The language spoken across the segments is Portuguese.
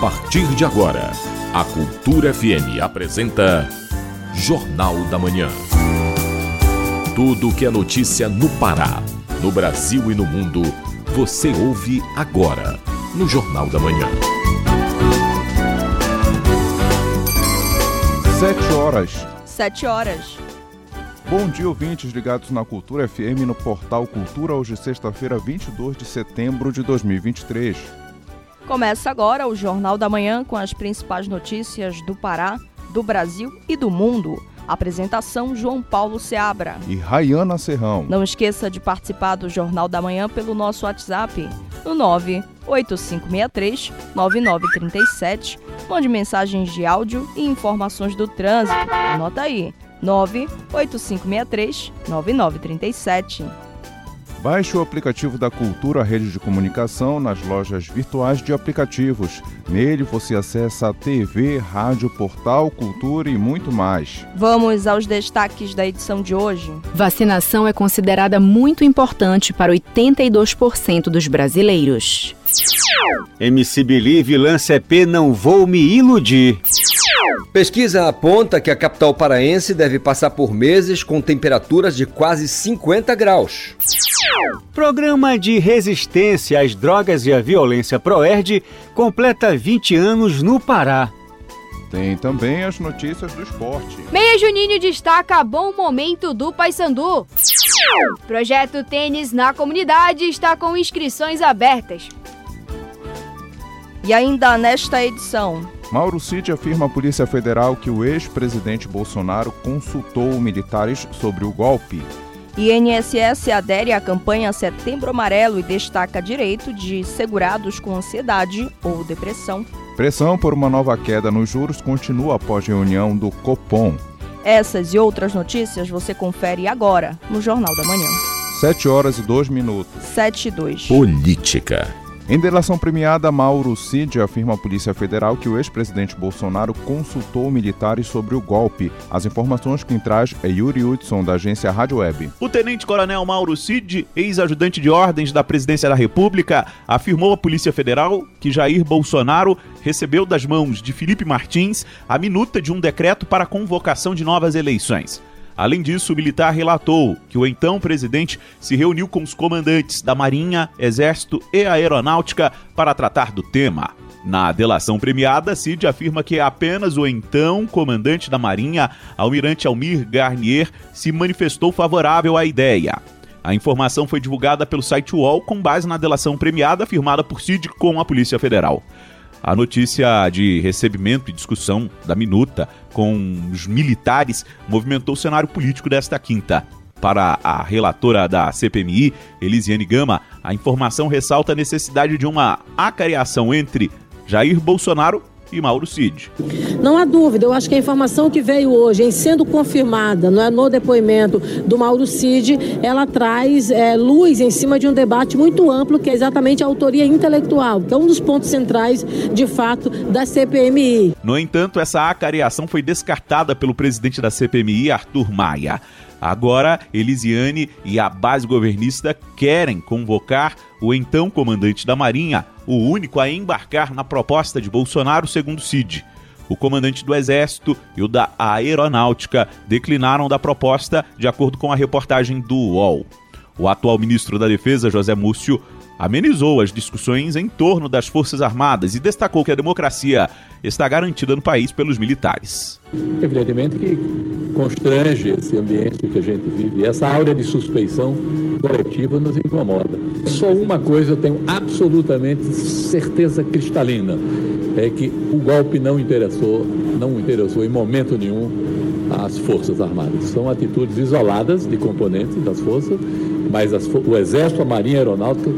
partir de agora, a Cultura FM apresenta Jornal da Manhã. Tudo que é notícia no Pará, no Brasil e no mundo, você ouve agora no Jornal da Manhã. Sete horas. Sete horas. Bom dia, ouvintes ligados na Cultura FM no portal Cultura, hoje sexta-feira, 22 de setembro de 2023. Começa agora o Jornal da Manhã com as principais notícias do Pará, do Brasil e do mundo. Apresentação João Paulo Seabra. E Rayana Serrão. Não esqueça de participar do Jornal da Manhã pelo nosso WhatsApp no 98563 9937. Mande mensagens de áudio e informações do trânsito. Anota aí. 98563 9937. Baixe o aplicativo da Cultura Rede de Comunicação nas lojas virtuais de aplicativos. Nele você acessa a TV, rádio, portal, cultura e muito mais. Vamos aos destaques da edição de hoje. Vacinação é considerada muito importante para 82% dos brasileiros. MC Believe lança EP Não Vou Me Iludir. Pesquisa aponta que a capital paraense deve passar por meses com temperaturas de quase 50 graus. Programa de resistência às drogas e à violência Proerd completa 20 anos no Pará. Tem também as notícias do esporte. Meia Juninho destaca bom momento do Paysandu. Projeto Tênis na Comunidade está com inscrições abertas. E ainda nesta edição, Mauro Cid afirma à Polícia Federal que o ex-presidente Bolsonaro consultou militares sobre o golpe. INSS adere à campanha Setembro Amarelo e destaca direito de segurados com ansiedade ou depressão. Pressão por uma nova queda nos juros continua após reunião do Copom. Essas e outras notícias você confere agora no Jornal da Manhã. 7 horas e 2 minutos. 7 e 2. Política. Em delação premiada, Mauro Cid afirma à Polícia Federal que o ex-presidente Bolsonaro consultou militares sobre o golpe. As informações quem traz é Yuri Hudson, da agência Rádio Web. O tenente-coronel Mauro Cid, ex-ajudante de ordens da Presidência da República, afirmou à Polícia Federal que Jair Bolsonaro recebeu das mãos de Felipe Martins a minuta de um decreto para a convocação de novas eleições. Além disso, o militar relatou que o então presidente se reuniu com os comandantes da Marinha, Exército e Aeronáutica para tratar do tema. Na delação premiada, Cid afirma que apenas o então comandante da Marinha, almirante Almir Garnier, se manifestou favorável à ideia. A informação foi divulgada pelo site UOL com base na delação premiada firmada por Cid com a Polícia Federal. A notícia de recebimento e discussão da minuta com os militares movimentou o cenário político desta quinta. Para a relatora da CPMI, Elisiane Gama, a informação ressalta a necessidade de uma acareação entre Jair Bolsonaro e Mauro Cid. Não há dúvida, eu acho que a informação que veio hoje, em sendo confirmada não é, no depoimento do Mauro Cid, ela traz é, luz em cima de um debate muito amplo, que é exatamente a autoria intelectual, que é um dos pontos centrais, de fato, da CPMI. No entanto, essa acareação foi descartada pelo presidente da CPMI, Arthur Maia. Agora, Elisiane e a base governista querem convocar o então comandante da Marinha, o único a embarcar na proposta de Bolsonaro, segundo Cid. O comandante do Exército e o da Aeronáutica declinaram da proposta, de acordo com a reportagem do UOL. O atual ministro da Defesa, José Múcio, amenizou as discussões em torno das Forças Armadas e destacou que a democracia está garantida no país pelos militares. Evidentemente que constrange esse ambiente que a gente vive, essa áurea de suspeição coletiva nos incomoda. Só uma coisa eu tenho absolutamente certeza cristalina, é que o golpe não interessou, não interessou em momento nenhum às Forças Armadas. São atitudes isoladas de componentes das forças, mas as, o Exército, a Marinha a Aeronáutica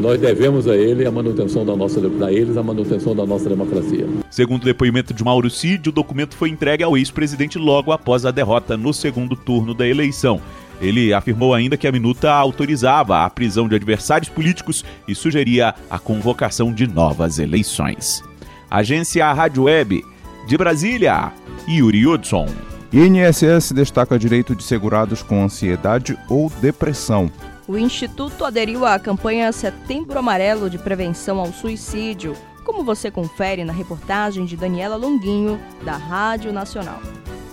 nós devemos a ele a manutenção da nossa a eles a manutenção da nossa democracia. Segundo o depoimento de Mauro Cid, o documento foi entregue ao ex-presidente logo após a derrota no segundo turno da eleição. Ele afirmou ainda que a minuta autorizava a prisão de adversários políticos e sugeria a convocação de novas eleições. Agência Rádio Web de Brasília, Yuri Hudson. INSS destaca direito de segurados com ansiedade ou depressão. O Instituto aderiu à campanha Setembro Amarelo de Prevenção ao Suicídio. como você confere na reportagem de Daniela Longuinho, da Rádio Nacional.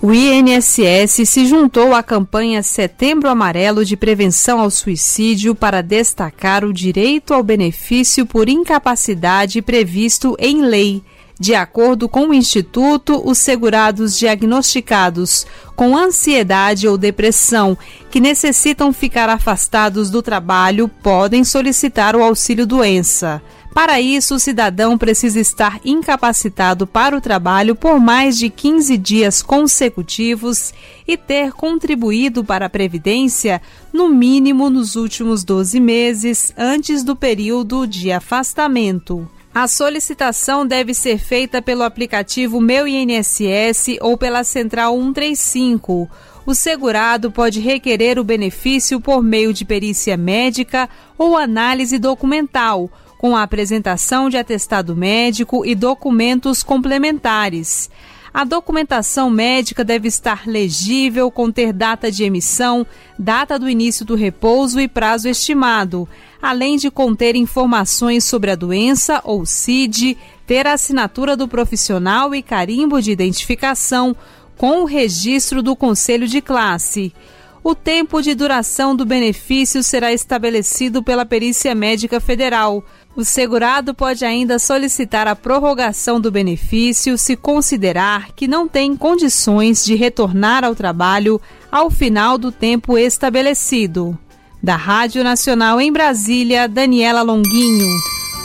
O INSS se juntou à campanha Setembro Amarelo de Prevenção ao Suicídio para destacar o direito ao benefício por incapacidade previsto em lei. De acordo com o Instituto, os segurados diagnosticados com ansiedade ou depressão que necessitam ficar afastados do trabalho podem solicitar o auxílio doença. Para isso, o cidadão precisa estar incapacitado para o trabalho por mais de 15 dias consecutivos e ter contribuído para a Previdência no mínimo nos últimos 12 meses antes do período de afastamento. A solicitação deve ser feita pelo aplicativo Meu INSS ou pela Central 135. O segurado pode requerer o benefício por meio de perícia médica ou análise documental com a apresentação de atestado médico e documentos complementares. A documentação médica deve estar legível, conter data de emissão, data do início do repouso e prazo estimado, além de conter informações sobre a doença ou CID, ter a assinatura do profissional e carimbo de identificação com o registro do conselho de classe. O tempo de duração do benefício será estabelecido pela Perícia Médica Federal. O segurado pode ainda solicitar a prorrogação do benefício se considerar que não tem condições de retornar ao trabalho ao final do tempo estabelecido. Da Rádio Nacional em Brasília, Daniela Longuinho.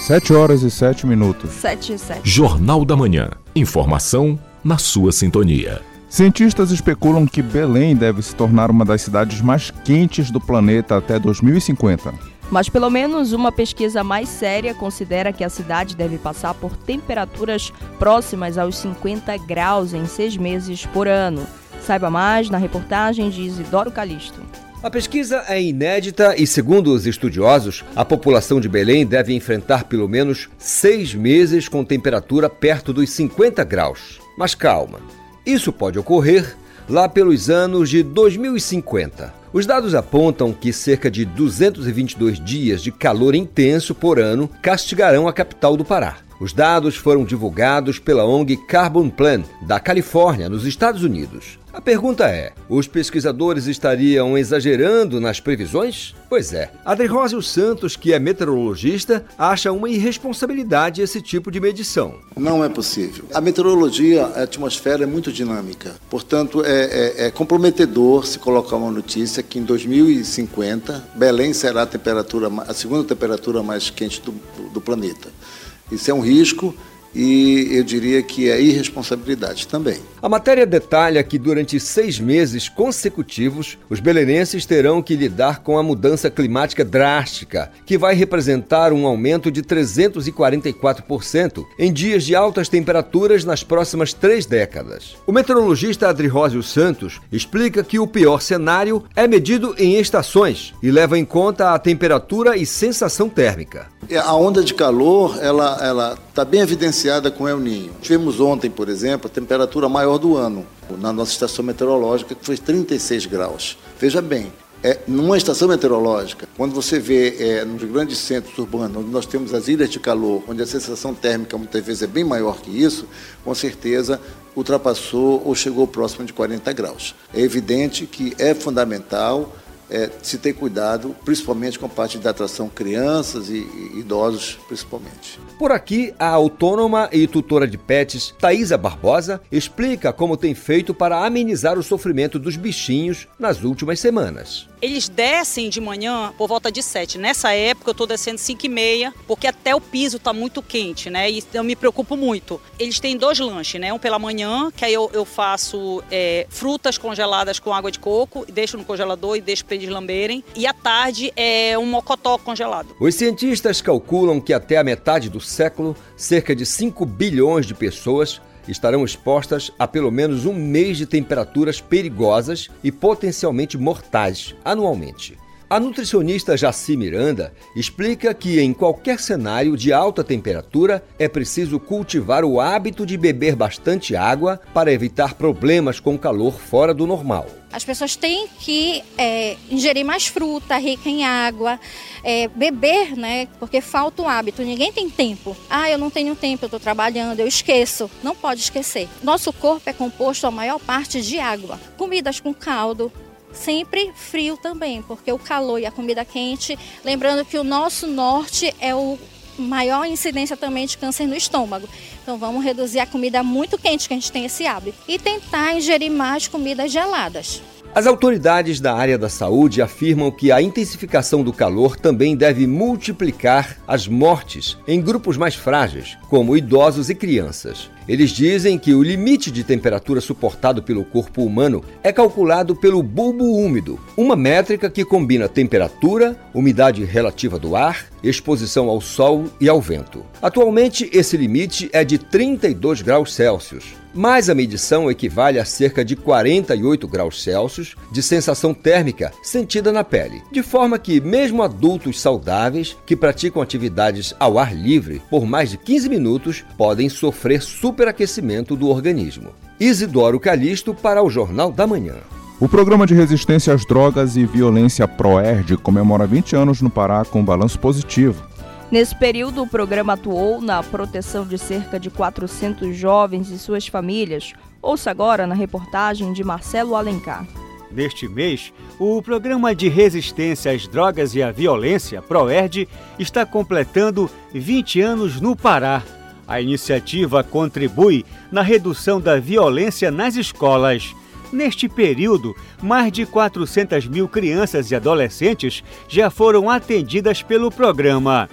7 horas e 7 minutos. 7 e 7. Jornal da Manhã. Informação na sua sintonia. Cientistas especulam que Belém deve se tornar uma das cidades mais quentes do planeta até 2050. Mas pelo menos uma pesquisa mais séria considera que a cidade deve passar por temperaturas próximas aos 50 graus em seis meses por ano. Saiba mais na reportagem de Isidoro Calixto. A pesquisa é inédita e, segundo os estudiosos, a população de Belém deve enfrentar pelo menos seis meses com temperatura perto dos 50 graus. Mas calma, isso pode ocorrer lá pelos anos de 2050. Os dados apontam que cerca de 222 dias de calor intenso por ano castigarão a capital do Pará. Os dados foram divulgados pela ONG Carbon Plan, da Califórnia, nos Estados Unidos. A pergunta é: os pesquisadores estariam exagerando nas previsões? Pois é. Adrirósio Santos, que é meteorologista, acha uma irresponsabilidade esse tipo de medição. Não é possível. A meteorologia, a atmosfera é muito dinâmica. Portanto, é, é, é comprometedor se colocar uma notícia que em 2050 Belém será a, a segunda temperatura mais quente do, do planeta. Isso é um risco e eu diria que é irresponsabilidade também. A matéria detalha que durante seis meses consecutivos, os belenenses terão que lidar com a mudança climática drástica, que vai representar um aumento de 344% em dias de altas temperaturas nas próximas três décadas. O meteorologista Adrirósio Santos explica que o pior cenário é medido em estações e leva em conta a temperatura e sensação térmica. A onda de calor, ela está bem evidenciada com El Ninho. Tivemos ontem, por exemplo, a temperatura maior do ano, na nossa estação meteorológica, que foi 36 graus. Veja bem, é, numa estação meteorológica, quando você vê é, nos grandes centros urbanos, onde nós temos as ilhas de calor, onde a sensação térmica muitas vezes é bem maior que isso, com certeza ultrapassou ou chegou próximo de 40 graus. É evidente que é fundamental é, se ter cuidado, principalmente com a parte de atração crianças e, e, idosos, principalmente. Por aqui, a autônoma e tutora de pets, Thaisa Barbosa, explica como tem feito para amenizar o sofrimento dos bichinhos nas últimas semanas. Eles descem de manhã por volta de 7. Nessa época eu estou descendo 5 e meia, porque até o piso está muito quente, né? E eu me preocupo muito. Eles têm dois lanches, né? Um pela manhã, que aí eu, eu faço é, frutas congeladas com água de coco, deixo no congelador e deixo para eles lamberem. E à tarde é um mocotó congelado. Os cientistas calculam que até a metade do século, cerca de 5 bilhões de pessoas estarão expostas a pelo menos um mês de temperaturas perigosas e potencialmente mortais anualmente. A nutricionista Jaci Miranda explica que em qualquer cenário de alta temperatura é preciso cultivar o hábito de beber bastante água para evitar problemas com calor fora do normal. As pessoas têm que é, ingerir mais fruta, rica em água, é, beber, né? Porque falta o hábito. Ninguém tem tempo. Ah, eu não tenho tempo, eu estou trabalhando, eu esqueço. Não pode esquecer. Nosso corpo é composto a maior parte de água. Comidas com caldo, sempre frio também, porque o calor e a comida quente, lembrando que o nosso norte é o maior incidência também de câncer no estômago. Então vamos reduzir a comida muito quente, que a gente tem esse hábito, e tentar ingerir mais comidas geladas. As autoridades da área da saúde afirmam que a intensificação do calor também deve multiplicar as mortes em grupos mais frágeis, como idosos e crianças. Eles dizem que o limite de temperatura suportado pelo corpo humano é calculado pelo bulbo úmido, uma métrica que combina temperatura, umidade relativa do ar, exposição ao sol e ao vento. Atualmente, esse limite é de 32 graus Celsius, mas a medição equivale a cerca de 48 graus Celsius de sensação térmica sentida na pele, de forma que, mesmo adultos saudáveis que praticam atividades ao ar livre por mais de 15 minutos podem sofrer super superaquecimento do organismo. Isidoro Calixto para o Jornal da Manhã. O Programa de Resistência às Drogas e Violência PROERD comemora 20 anos no Pará com um balanço positivo. Nesse período, o programa atuou na proteção de cerca de 400 jovens e suas famílias. Ouça agora na reportagem de Marcelo Alencar. Neste mês, o Programa de Resistência às Drogas e à Violência, PROERD, está completando 20 anos no Pará. A iniciativa contribui na redução da violência nas escolas. Neste período, mais de 400 mil crianças e adolescentes já foram atendidas pelo programa.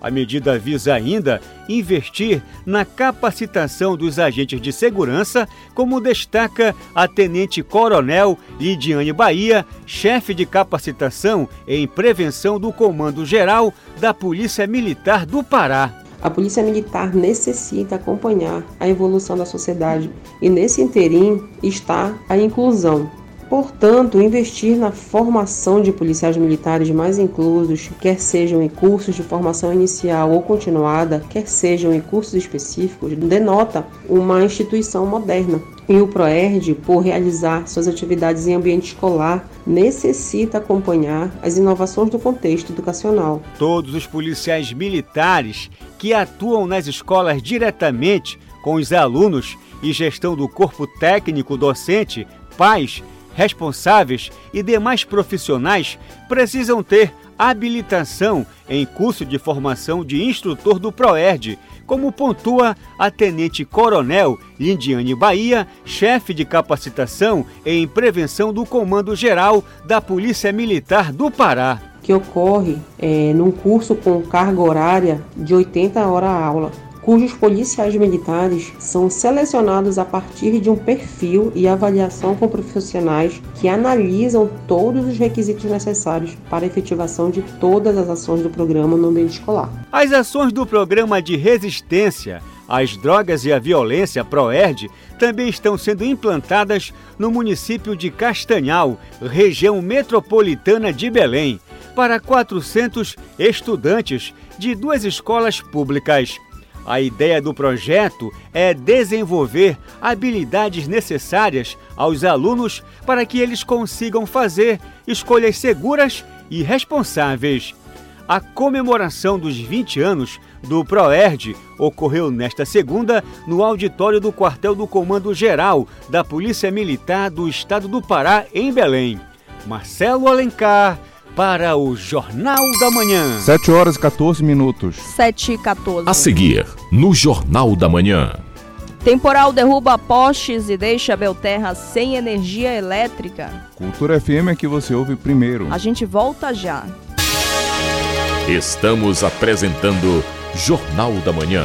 A medida visa ainda investir na capacitação dos agentes de segurança, como destaca a Tenente Coronel Lidiane Bahia, chefe de capacitação em prevenção do Comando Geral da Polícia Militar do Pará. A Polícia Militar necessita acompanhar a evolução da sociedade e, nesse interim, está a inclusão. Portanto, investir na formação de policiais militares mais inclusos, quer sejam em cursos de formação inicial ou continuada, quer sejam em cursos específicos, denota uma instituição moderna. E o PROERD, por realizar suas atividades em ambiente escolar, necessita acompanhar as inovações do contexto educacional. Todos os policiais militares que atuam nas escolas diretamente com os alunos e gestão do corpo técnico docente, pais, responsáveis e demais profissionais precisam ter habilitação em curso de formação de instrutor do PROERD, como pontua a Tenente Coronel Lindiane Bahia, chefe de capacitação em prevenção do Comando Geral da Polícia Militar do Pará. Que ocorre é, num curso com carga horária de 80 horas aula cujos policiais militares são selecionados a partir de um perfil e avaliação com profissionais que analisam todos os requisitos necessários para a efetivação de todas as ações do programa no ambiente escolar. As ações do programa de resistência às drogas e à violência PROERD também estão sendo implantadas no município de Castanhal, região metropolitana de Belém, para 400 estudantes de duas escolas públicas. A ideia do projeto é desenvolver habilidades necessárias aos alunos para que eles consigam fazer escolhas seguras e responsáveis. A comemoração dos 20 anos do PROERD ocorreu nesta segunda no auditório do quartel do Comando Geral da Polícia Militar do Estado do Pará, em Belém. Marcelo Alencar, para o Jornal da Manhã. 7 horas e 14 minutos. 7 e 14. A seguir, no Jornal da Manhã. Temporal derruba postes e deixa Belterra sem energia elétrica. Cultura FM é que você ouve primeiro. A gente volta já. Estamos apresentando Jornal da Manhã.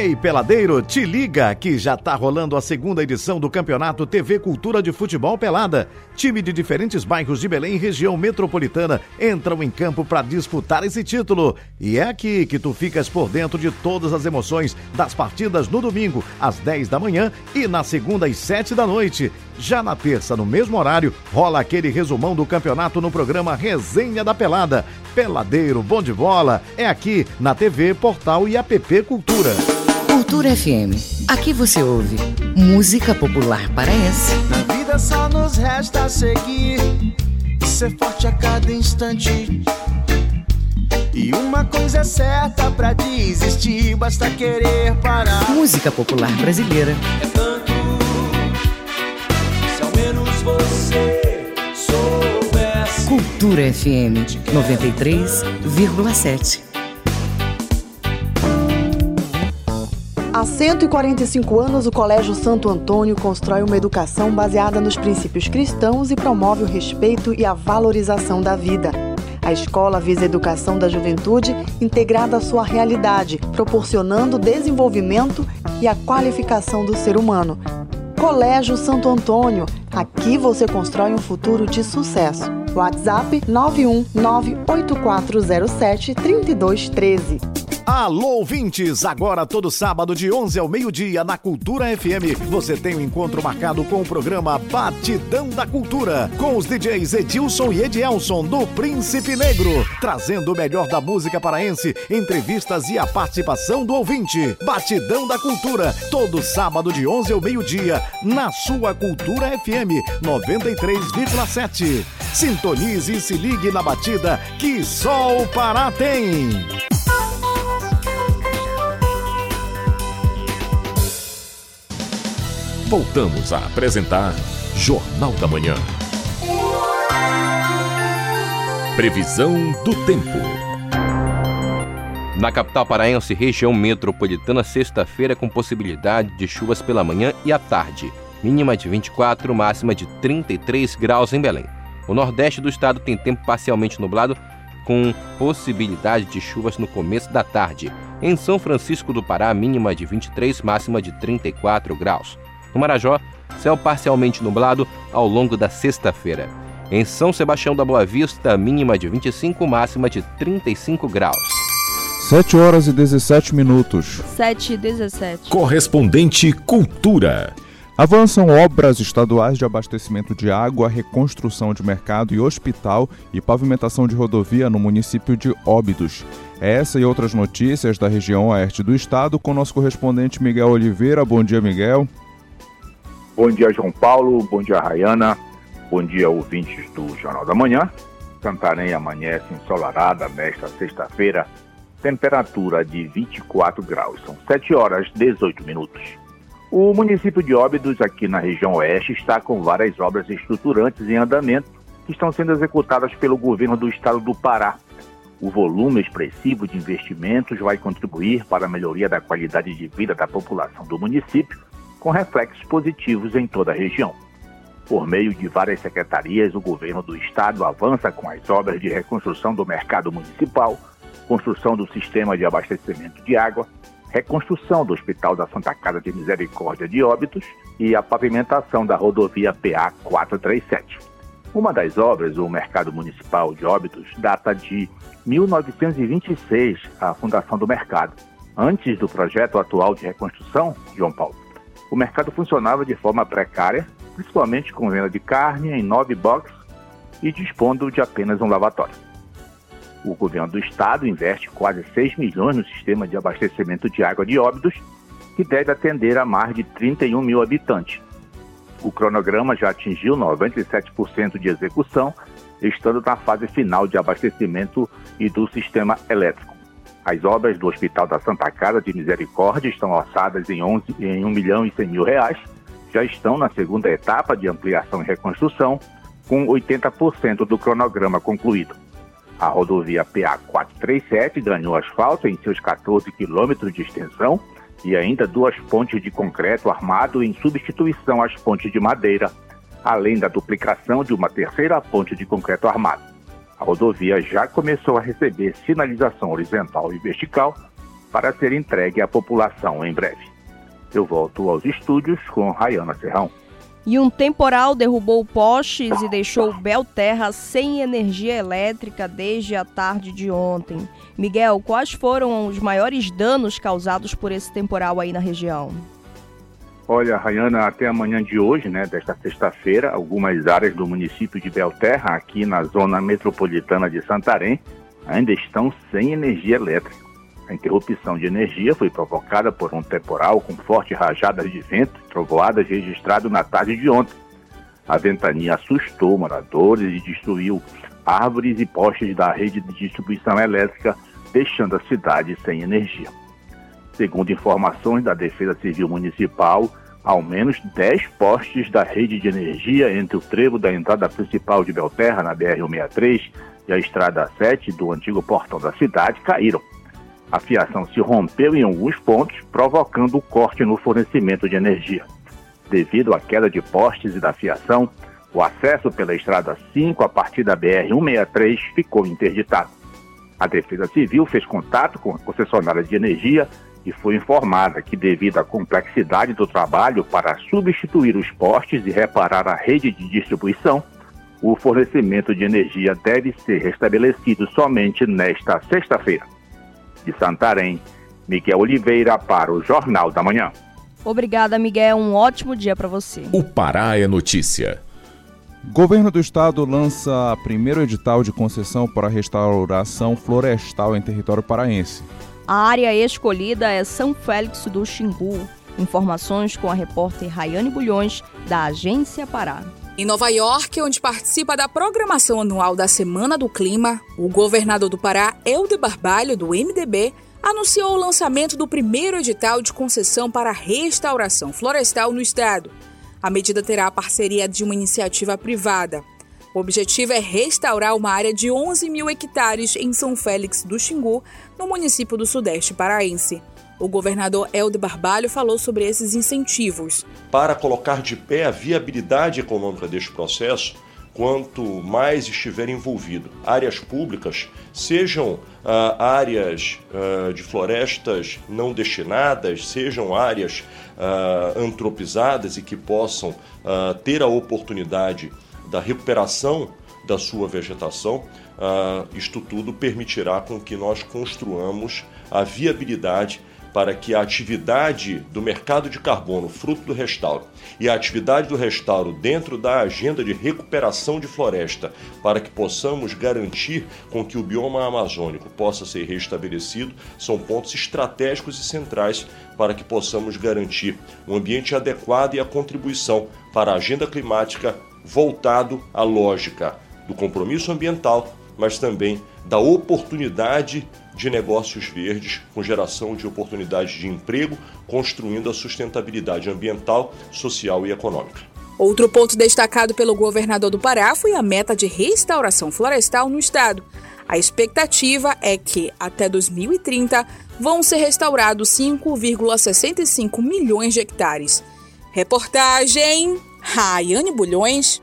Ei, peladeiro, te liga que já tá rolando a segunda edição do Campeonato TV Cultura de Futebol Pelada. Time de diferentes bairros de Belém e região metropolitana entram em campo para disputar esse título. E é aqui que tu ficas por dentro de todas as emoções das partidas no domingo, às 10 da manhã e na segunda às 7 da noite. Já na terça, no mesmo horário, rola aquele resumão do campeonato no programa Resenha da Pelada. Peladeiro, bom de bola, é aqui na TV, Portal e App Cultura. Cultura FM. Aqui você ouve música popular paraense. Na vida só nos resta seguir, ser forte a cada instante. E uma coisa é certa pra desistir, basta querer parar. Música popular brasileira. É Cultura FM 93,7. Há 145 anos, o Colégio Santo Antônio constrói uma educação baseada nos princípios cristãos e promove o respeito e a valorização da vida. A escola visa a educação da juventude integrada à sua realidade, proporcionando o desenvolvimento e a qualificação do ser humano. Colégio Santo Antônio, aqui você constrói um futuro de sucesso. WhatsApp 91984073213. Alô, ouvintes! Agora, todo sábado, de 11 ao meio-dia, na Cultura FM, você tem um encontro marcado com o programa Batidão da Cultura, com os DJs Edilson e Edielson, do Príncipe Negro, trazendo o melhor da música paraense, entrevistas e a participação do ouvinte. Batidão da Cultura, todo sábado, de 11 ao meio-dia, na sua Cultura FM 93,7. Sintonize e se ligue na batida que só o Pará tem. Voltamos a apresentar Jornal da Manhã. Previsão do tempo. Na capital paraense, região metropolitana, sexta-feira com possibilidade de chuvas pela manhã e à tarde. Mínima de 24, máxima de 33 graus em Belém. O nordeste do estado tem tempo parcialmente nublado, com possibilidade de chuvas no começo da tarde. Em São Francisco do Pará, mínima de 23, máxima de 34 graus. No Marajó, céu parcialmente nublado ao longo da sexta-feira. Em São Sebastião da Boa Vista, mínima de 25, máxima de 35 graus. 7 horas e 17 minutos. 7 e 17. Correspondente Cultura. Avançam obras estaduais de abastecimento de água, reconstrução de mercado e hospital e pavimentação de rodovia no município de Óbidos. Essa e outras notícias da região oeste do estado com nosso correspondente Miguel Oliveira. Bom dia, Miguel. Bom dia, João Paulo. Bom dia, Rayana. Bom dia, ouvintes do Jornal da Manhã. Santarém amanhece ensolarada nesta sexta-feira, temperatura de 24 graus. São 7 horas 18 minutos. O município de Óbidos, aqui na região oeste, está com várias obras estruturantes em andamento que estão sendo executadas pelo governo do estado do Pará. O volume expressivo de investimentos vai contribuir para a melhoria da qualidade de vida da população do município, com reflexos positivos em toda a região. Por meio de várias secretarias, o governo do estado avança com as obras de reconstrução do mercado municipal, construção do sistema de abastecimento de água, reconstrução do Hospital da Santa Casa de Misericórdia de Óbitos e a pavimentação da rodovia PA 437. Uma das obras, o Mercado Municipal de Óbitos, data de 1926, a fundação do mercado. Antes do projeto atual de reconstrução, João Paulo, o mercado funcionava de forma precária, principalmente com venda de carne em nove boxes e dispondo de apenas um lavatório. O governo do estado investe quase 6 milhões no sistema de abastecimento de água de Óbidos, que deve atender a mais de 31 mil habitantes. O cronograma já atingiu 97% de execução, estando na fase final de abastecimento e do sistema elétrico. As obras do Hospital da Santa Casa de Misericórdia estão orçadas em, 11, em 1 milhão e 100 mil reais, já estão na segunda etapa de ampliação e reconstrução, com 80% do cronograma concluído. A rodovia PA 437 ganhou asfalto em seus 14 quilômetros de extensão e ainda duas pontes de concreto armado em substituição às pontes de madeira, além da duplicação de uma terceira ponte de concreto armado. A rodovia já começou a receber sinalização horizontal e vertical para ser entregue à população em breve. Eu volto aos estúdios com Rayana Serrão. E um temporal derrubou postes e deixou Belterra sem energia elétrica desde a tarde de ontem. Miguel, quais foram os maiores danos causados por esse temporal aí na região? Olha, Rayana, até amanhã de hoje, né, desta sexta-feira, algumas áreas do município de Belterra, aqui na zona metropolitana de Santarém, ainda estão sem energia elétrica. A interrupção de energia foi provocada por um temporal com fortes rajadas de vento e trovoadas registrado na tarde de ontem. A ventania assustou moradores e destruiu árvores e postes da rede de distribuição elétrica, deixando a cidade sem energia. Segundo informações da Defesa Civil Municipal, ao menos 10 postes da rede de energia entre o trevo da entrada principal de Belterra, na BR-163, e a Estrada 7 do antigo portão da cidade caíram. A fiação se rompeu em alguns pontos, provocando o corte no fornecimento de energia. Devido à queda de postes e da fiação, o acesso pela Estrada 5 a partir da BR-163 ficou interditado. A Defesa Civil fez contato com a concessionária de energia e foi informada que, devido à complexidade do trabalho para substituir os postes e reparar a rede de distribuição, o fornecimento de energia deve ser restabelecido somente nesta sexta-feira. De Santarém, Miguel Oliveira para o Jornal da Manhã. Obrigada, Miguel. Um ótimo dia para você. O Pará é notícia. Governo do Estado lança primeiro edital de concessão para restauração florestal em território paraense. A área escolhida é São Félix do Xingu. Informações com a repórter Rayane Bulhões, da Agência Pará. Em Nova York, onde participa da programação anual da Semana do Clima, o governador do Pará, Helder Barbalho, do MDB, anunciou o lançamento do primeiro edital de concessão para restauração florestal no estado. A medida terá a parceria de uma iniciativa privada. O objetivo é restaurar uma área de 11 mil hectares em São Félix do Xingu, no município do Sudeste Paraense. O governador Helder Barbalho falou sobre esses incentivos. Para colocar de pé a viabilidade econômica deste processo, quanto mais estiver envolvido áreas públicas, sejam ah, áreas ah, de florestas não destinadas, sejam áreas ah, antropizadas e que possam ter a oportunidade da recuperação da sua vegetação, isto tudo permitirá com que nós construamos a viabilidade para que a atividade do mercado de carbono, fruto do restauro, e a atividade do restauro dentro da agenda de recuperação de floresta, para que possamos garantir com que o bioma amazônico possa ser restabelecido, são pontos estratégicos e centrais para que possamos garantir um ambiente adequado e a contribuição para a agenda climática voltado à lógica do compromisso ambiental, mas também da oportunidade de negócios verdes, com geração de oportunidades de emprego, construindo a sustentabilidade ambiental, social e econômica. Outro ponto destacado pelo governador do Pará foi a meta de restauração florestal no estado. A expectativa é que, até 2030, vão ser restaurados 5,65 milhões de hectares. Reportagem Raiane Bulhões.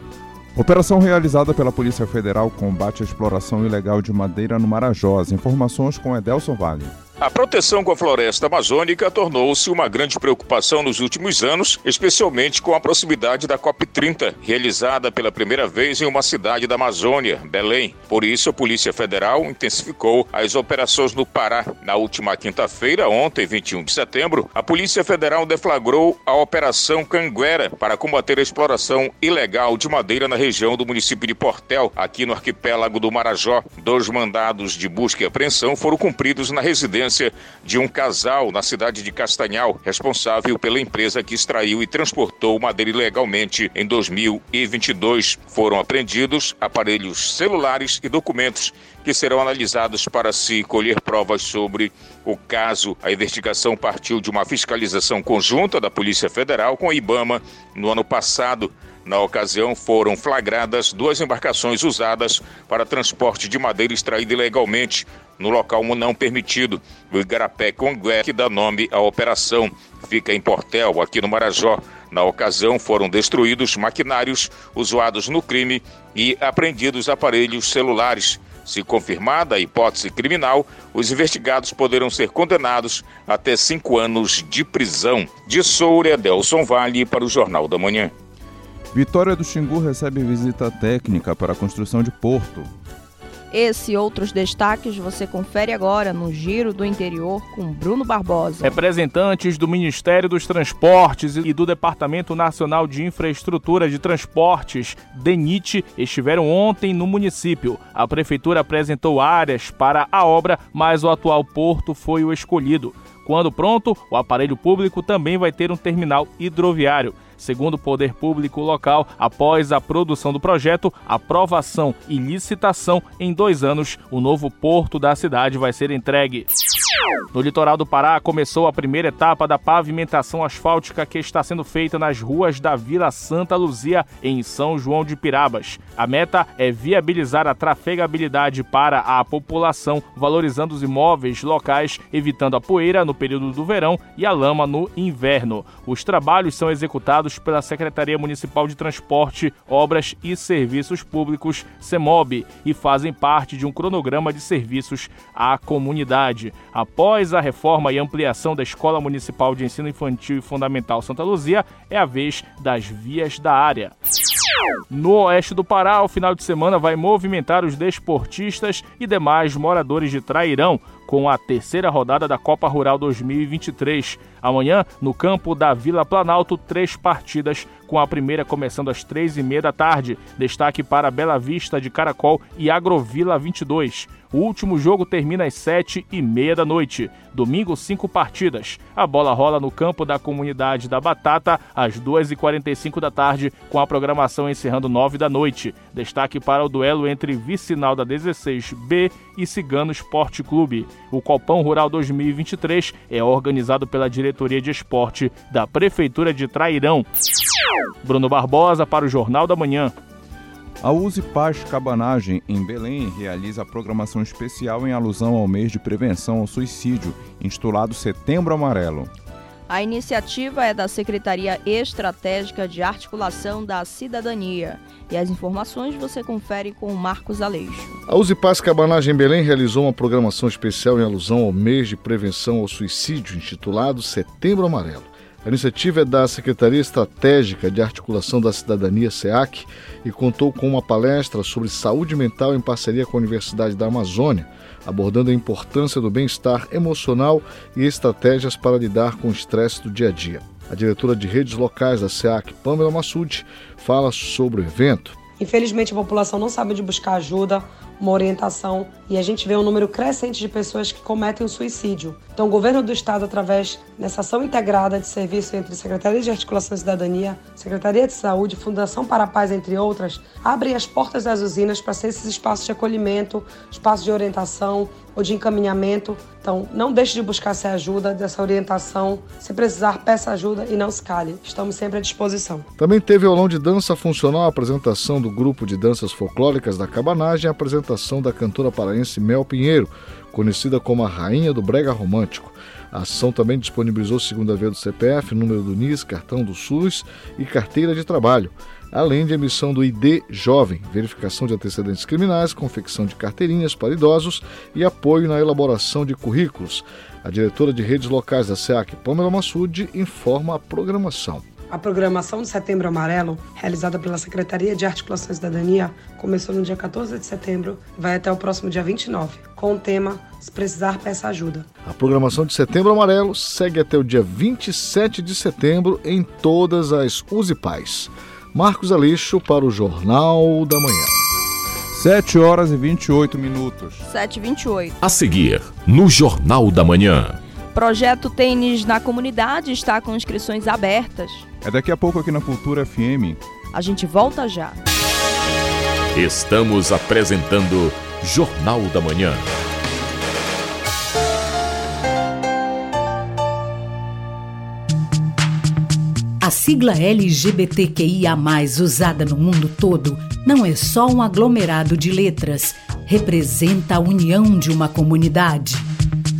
Operação realizada pela Polícia Federal combate a exploração ilegal de madeira no Marajós. Informações com Edelson Vale. A proteção com a floresta amazônica tornou-se uma grande preocupação nos últimos anos, especialmente com a proximidade da COP30, realizada pela primeira vez em uma cidade da Amazônia, Belém. Por isso, a Polícia Federal intensificou as operações no Pará. Na última quinta-feira, ontem, 21 de setembro, a Polícia Federal deflagrou a Operação Canguera para combater a exploração ilegal de madeira na região do município de Portel, aqui no arquipélago do Marajó. Dois mandados de busca e apreensão foram cumpridos na residência de um casal na cidade de Castanhal, responsável pela empresa que extraiu e transportou madeira ilegalmente em 2022. Foram apreendidos aparelhos celulares e documentos que serão analisados para se colher provas sobre o caso. A investigação partiu de uma fiscalização conjunta da Polícia Federal com a IBAMA no ano passado. Na ocasião, foram flagradas duas embarcações usadas para transporte de madeira extraída ilegalmente no local não permitido, o Igarapé Congué, que dá nome à operação. Fica em Portel, aqui no Marajó. Na ocasião, foram destruídos maquinários usados no crime e apreendidos aparelhos celulares. Se confirmada a hipótese criminal, os investigados poderão ser condenados até cinco anos de prisão. De Soura, Delson Vale para o Jornal da Manhã. Vitória do Xingu recebe visita técnica para a construção de porto. Esse e outros destaques você confere agora no Giro do Interior com Bruno Barbosa. Representantes do Ministério dos Transportes e do Departamento Nacional de Infraestrutura de Transportes, DENIT, estiveram ontem no município. A prefeitura apresentou áreas para a obra, mas o atual porto foi o escolhido. Quando pronto, o aparelho público também vai ter um terminal hidroviário. Segundo o poder público local, após a produção do projeto, aprovação e licitação, em dois anos, o novo porto da cidade vai ser entregue. No litoral do Pará, começou a primeira etapa da pavimentação asfáltica que está sendo feita nas ruas da Vila Santa Luzia, em São João de Pirabas. A meta é viabilizar a trafegabilidade para a população, valorizando os imóveis locais, evitando a poeira no período do verão e a lama no inverno. Os trabalhos são executados pela Secretaria Municipal de Transporte, Obras e Serviços Públicos, CEMOB, e fazem parte de um cronograma de serviços à comunidade. Após a reforma e ampliação da Escola Municipal de Ensino Infantil e Fundamental Santa Luzia, é a vez das vias da área. No oeste do Pará, o final de semana vai movimentar os desportistas e demais moradores de Trairão com a terceira rodada da Copa Rural 2023. Amanhã, no campo da Vila Planalto, três partidas, com a primeira começando às três e meia da tarde. Destaque para Bela Vista de Caracol e Agrovila 22. O último jogo termina às sete e meia da noite. Domingo, cinco partidas. A bola rola no campo da comunidade da Batata às duas e quarenta e cinco da tarde, com a programação encerrando nove da noite. Destaque para o duelo entre Vicinal da 16B e Cigano Esporte Clube. O Copão Rural 2023 é organizado pela Diretoria de Esporte da Prefeitura de Trairão. Bruno Barbosa para o Jornal da Manhã. A Use Paz Cabanagem, em Belém, realiza a programação especial em alusão ao mês de prevenção ao suicídio, intitulado Setembro Amarelo. A iniciativa é da Secretaria Estratégica de Articulação da Cidadania. E as informações você confere com o Marcos Aleixo. A Use Paz Cabanagem em Belém realizou uma programação especial em alusão ao mês de prevenção ao suicídio, intitulado Setembro Amarelo. A iniciativa é da Secretaria Estratégica de Articulação da Cidadania, SEAC, e contou com uma palestra sobre saúde mental em parceria com a Universidade da Amazônia, abordando a importância do bem-estar emocional e estratégias para lidar com o estresse do dia a dia. A diretora de redes locais da SEAC, Pamela Massoud, fala sobre o evento. Infelizmente, a população não sabe onde buscar ajuda, uma orientação e a gente vê um número crescente de pessoas que cometem o suicídio. Então, o governo do estado, através dessa ação integrada de serviço entre Secretaria de Articulação e Cidadania, Secretaria de Saúde, Fundação para a Paz, entre outras, abre as portas das usinas para ser esses espaços de acolhimento, espaços de orientação ou de encaminhamento. Então, não deixe de buscar essa ajuda, dessa orientação. Se precisar, peça ajuda e não se cale. Estamos sempre à disposição. Também teve aulão de dança funcional, a apresentação do grupo de danças folclóricas da Cabanagem, a apresentação da cantora paraense Mel Pinheiro, conhecida como a Rainha do Brega Romântico. A ação também disponibilizou segunda vez do CPF, número do NIS, cartão do SUS e carteira de trabalho, além de emissão do ID Jovem, verificação de antecedentes criminais, confecção de carteirinhas para idosos e apoio na elaboração de currículos. A diretora de redes locais da SEAC, Pamela Massoud, informa a programação. A programação de Setembro Amarelo, realizada pela Secretaria de Articulação e Cidadania, começou no dia 14 de setembro e vai até o próximo dia 29, com o tema Se Precisar, Peça Ajuda. A programação de Setembro Amarelo segue até o dia 27 de setembro em todas as USIPAs. Marcos Aleixo para o Jornal da Manhã. 7 horas e 28 minutos. 7 e 28. A seguir, no Jornal da Manhã. Projeto Tênis na Comunidade está com inscrições abertas. É daqui a pouco aqui na Cultura FM. A gente volta já. Estamos apresentando Jornal da Manhã. A sigla LGBTQIA, usada no mundo todo, não é só um aglomerado de letras, representa a união de uma comunidade.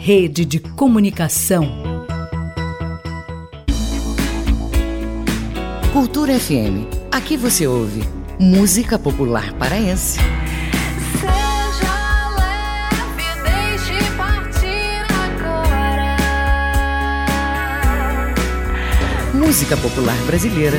rede de comunicação. Cultura FM. Aqui você ouve música popular paraense. Música popular brasileira.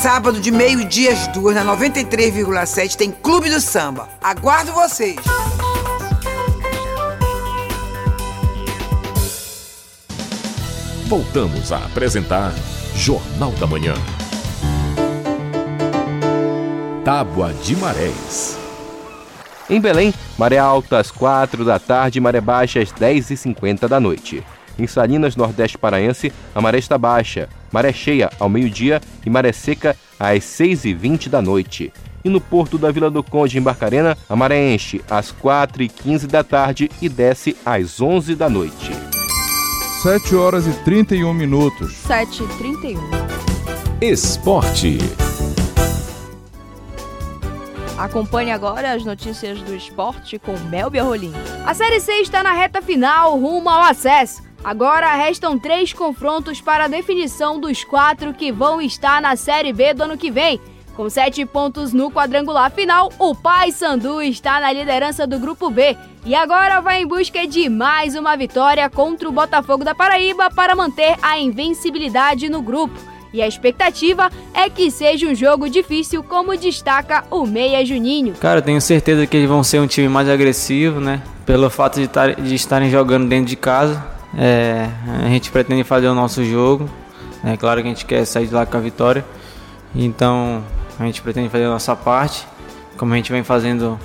Sábado de meio-dia às duas, na 93,7, tem Clube do Samba. Aguardo vocês! Voltamos a apresentar Jornal da Manhã. Tábua de Marés. Em Belém, maré alta às 4 da tarde e maré baixa às 10h50 da noite. Em Salinas, Nordeste Paraense, a maré está baixa, maré cheia ao meio-dia e maré seca às 6h20 da noite. E no porto da Vila do Conde, em Barcarena, a maré enche às 4h15 da tarde e desce às 11 da noite. 7 horas e 31 minutos. 7 e 31. Esporte. Acompanhe agora as notícias do esporte com Melbia Rolim. A Série C está na reta final, rumo ao acesso. Agora restam três confrontos para a definição dos quatro que vão estar na Série B do ano que vem. Com sete pontos no quadrangular final, o Paysandu está na liderança do Grupo B e agora vai em busca de mais uma vitória contra o Botafogo da Paraíba para manter a invencibilidade no grupo. E a expectativa é que seja um jogo difícil, como destaca o Meia Juninho. Cara, tenho certeza que eles vão ser um time mais agressivo, né? Pelo fato de, tar, de estarem jogando dentro de casa. É, a gente pretende fazer o nosso jogo. É claro que a gente quer sair de lá com a vitória. Então a gente pretende fazer a nossa parte, como a gente vem fazendo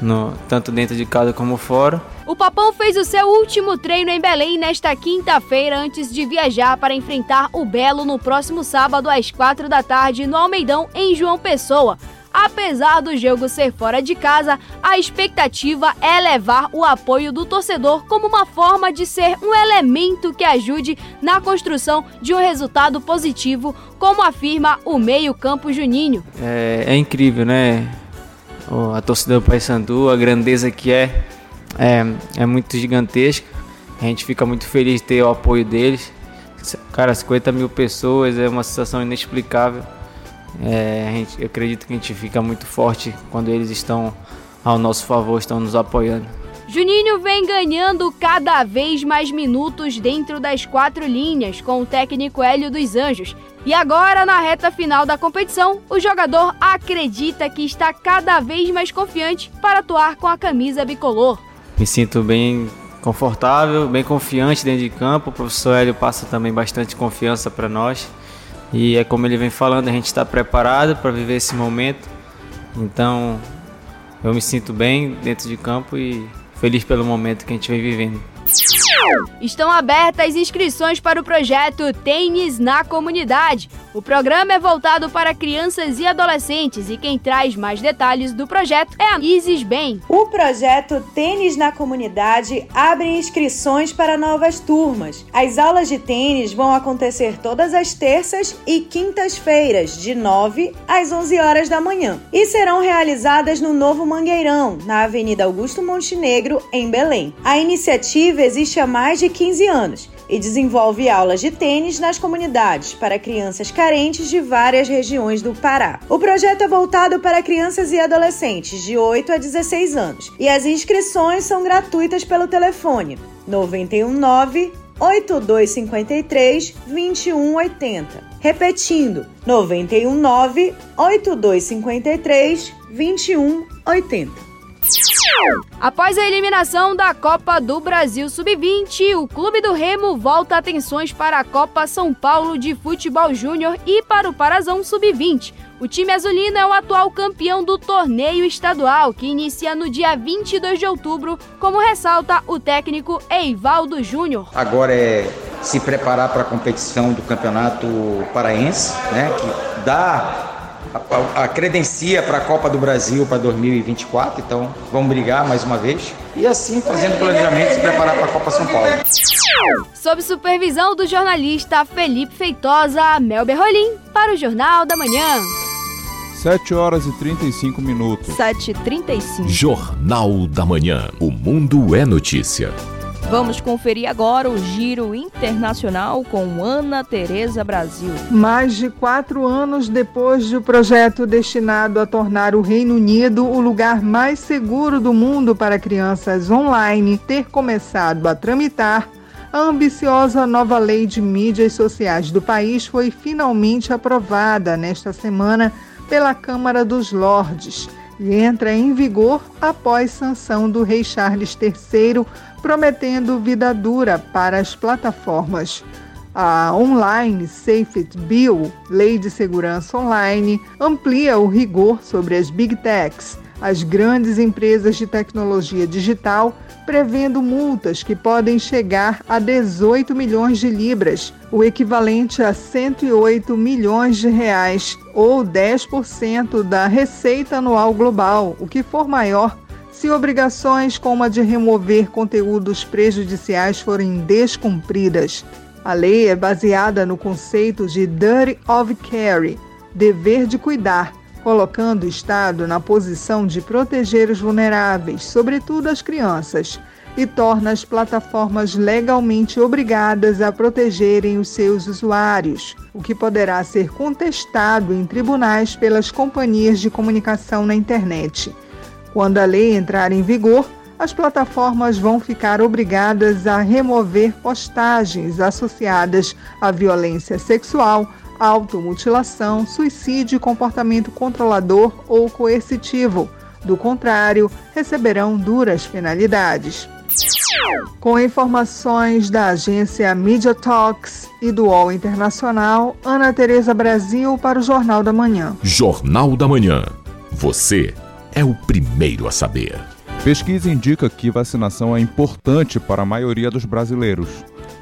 no, tanto dentro de casa como fora. O Papão fez o seu último treino em Belém nesta quinta-feira antes de viajar para enfrentar o Belo no próximo sábado às quatro da tarde no Almeidão, em João Pessoa. Apesar do jogo ser fora de casa, a expectativa é levar o apoio do torcedor como uma forma de ser um elemento que ajude na construção de um resultado positivo, como afirma o meio-campo Juninho. É, é, incrível, né? A torcida do Paysandu, a grandeza que é, é, é muito gigantesca. A gente fica muito feliz de ter o apoio deles. Cara, 50 mil pessoas é uma sensação inexplicável. É, gente, eu acredito que a gente fica muito forte quando eles estão ao nosso favor, estão nos apoiando. Juninho vem ganhando cada vez mais minutos dentro das quatro linhas com o técnico Hélio dos Anjos. E agora, na reta final da competição, o jogador acredita que está cada vez mais confiante para atuar com a camisa bicolor. Me sinto bem confortável, bem confiante dentro de campo. O professor Hélio passa também bastante confiança para nós. E é como ele vem falando, a gente está preparado para viver esse momento. Então, eu me sinto bem dentro de campo e feliz pelo momento que a gente vem vivendo. Estão abertas inscrições para o projeto Tênis na Comunidade. O programa é voltado para crianças e adolescentes e quem traz mais detalhes do projeto é a Isis Bem. O projeto Tênis na Comunidade abre inscrições para novas turmas. As aulas de tênis vão acontecer todas as terças e quintas-feiras, de 9 às 11 horas da manhã, e serão realizadas no Novo Mangueirão, na Avenida Augusto Montenegro, em Belém. A iniciativa existe há mais de 15 anos e desenvolve aulas de tênis nas comunidades para crianças carentes de várias regiões do Pará. O projeto é voltado para crianças e adolescentes de 8 a 16 anos e as inscrições são gratuitas pelo telefone 919 8253 2180. Repetindo, 919 8253 2180. Após a eliminação da Copa do Brasil Sub-20, o Clube do Remo volta atenções para a Copa São Paulo de Futebol Júnior e para o Parazão Sub-20. O time azulino é o atual campeão do torneio estadual, que inicia no dia 22 de outubro, como ressalta o técnico Eivaldo Júnior. Agora é se preparar para a competição do Campeonato Paraense, né, que dá a, a, credencia para a Copa do Brasil para 2024, então vamos brigar mais uma vez. E assim, fazendo planejamento, se preparar para a Copa São Paulo. Sob supervisão do jornalista Felipe Feitosa, Mel Berrolim, para o Jornal da Manhã. 7 horas e 35 minutos. 7h35. Jornal da Manhã. O mundo é notícia. Vamos conferir agora o giro internacional com Ana Tereza Brasil. Mais de quatro anos depois de o projeto destinado a tornar o Reino Unido o lugar mais seguro do mundo para crianças online ter começado a tramitar, a ambiciosa nova lei de mídias sociais do país foi finalmente aprovada nesta semana pela Câmara dos Lordes e entra em vigor após sanção do rei Charles III prometendo vida dura para as plataformas. A Online Safety Bill, Lei de Segurança Online, amplia o rigor sobre as Big Techs, as grandes empresas de tecnologia digital, prevendo multas que podem chegar a 18 milhões de libras, o equivalente a 108 milhões de reais, ou 10% da receita anual global, o que for maior se obrigações como a de remover conteúdos prejudiciais forem descumpridas. A lei é baseada no conceito de duty of care, dever de cuidar, colocando o Estado na posição de proteger os vulneráveis, sobretudo as crianças, e torna as plataformas legalmente obrigadas a protegerem os seus usuários, o que poderá ser contestado em tribunais pelas companhias de comunicação na internet. Quando a lei entrar em vigor, as plataformas vão ficar obrigadas a remover postagens associadas à violência sexual, automutilação, suicídio e comportamento controlador ou coercitivo. Do contrário, receberão duras penalidades. Com informações da agência Media Talks e do UOL Internacional, Ana Tereza Brasil para o Jornal da Manhã. Jornal da Manhã. Você é o primeiro a saber. Pesquisa indica que vacinação é importante para a maioria dos brasileiros.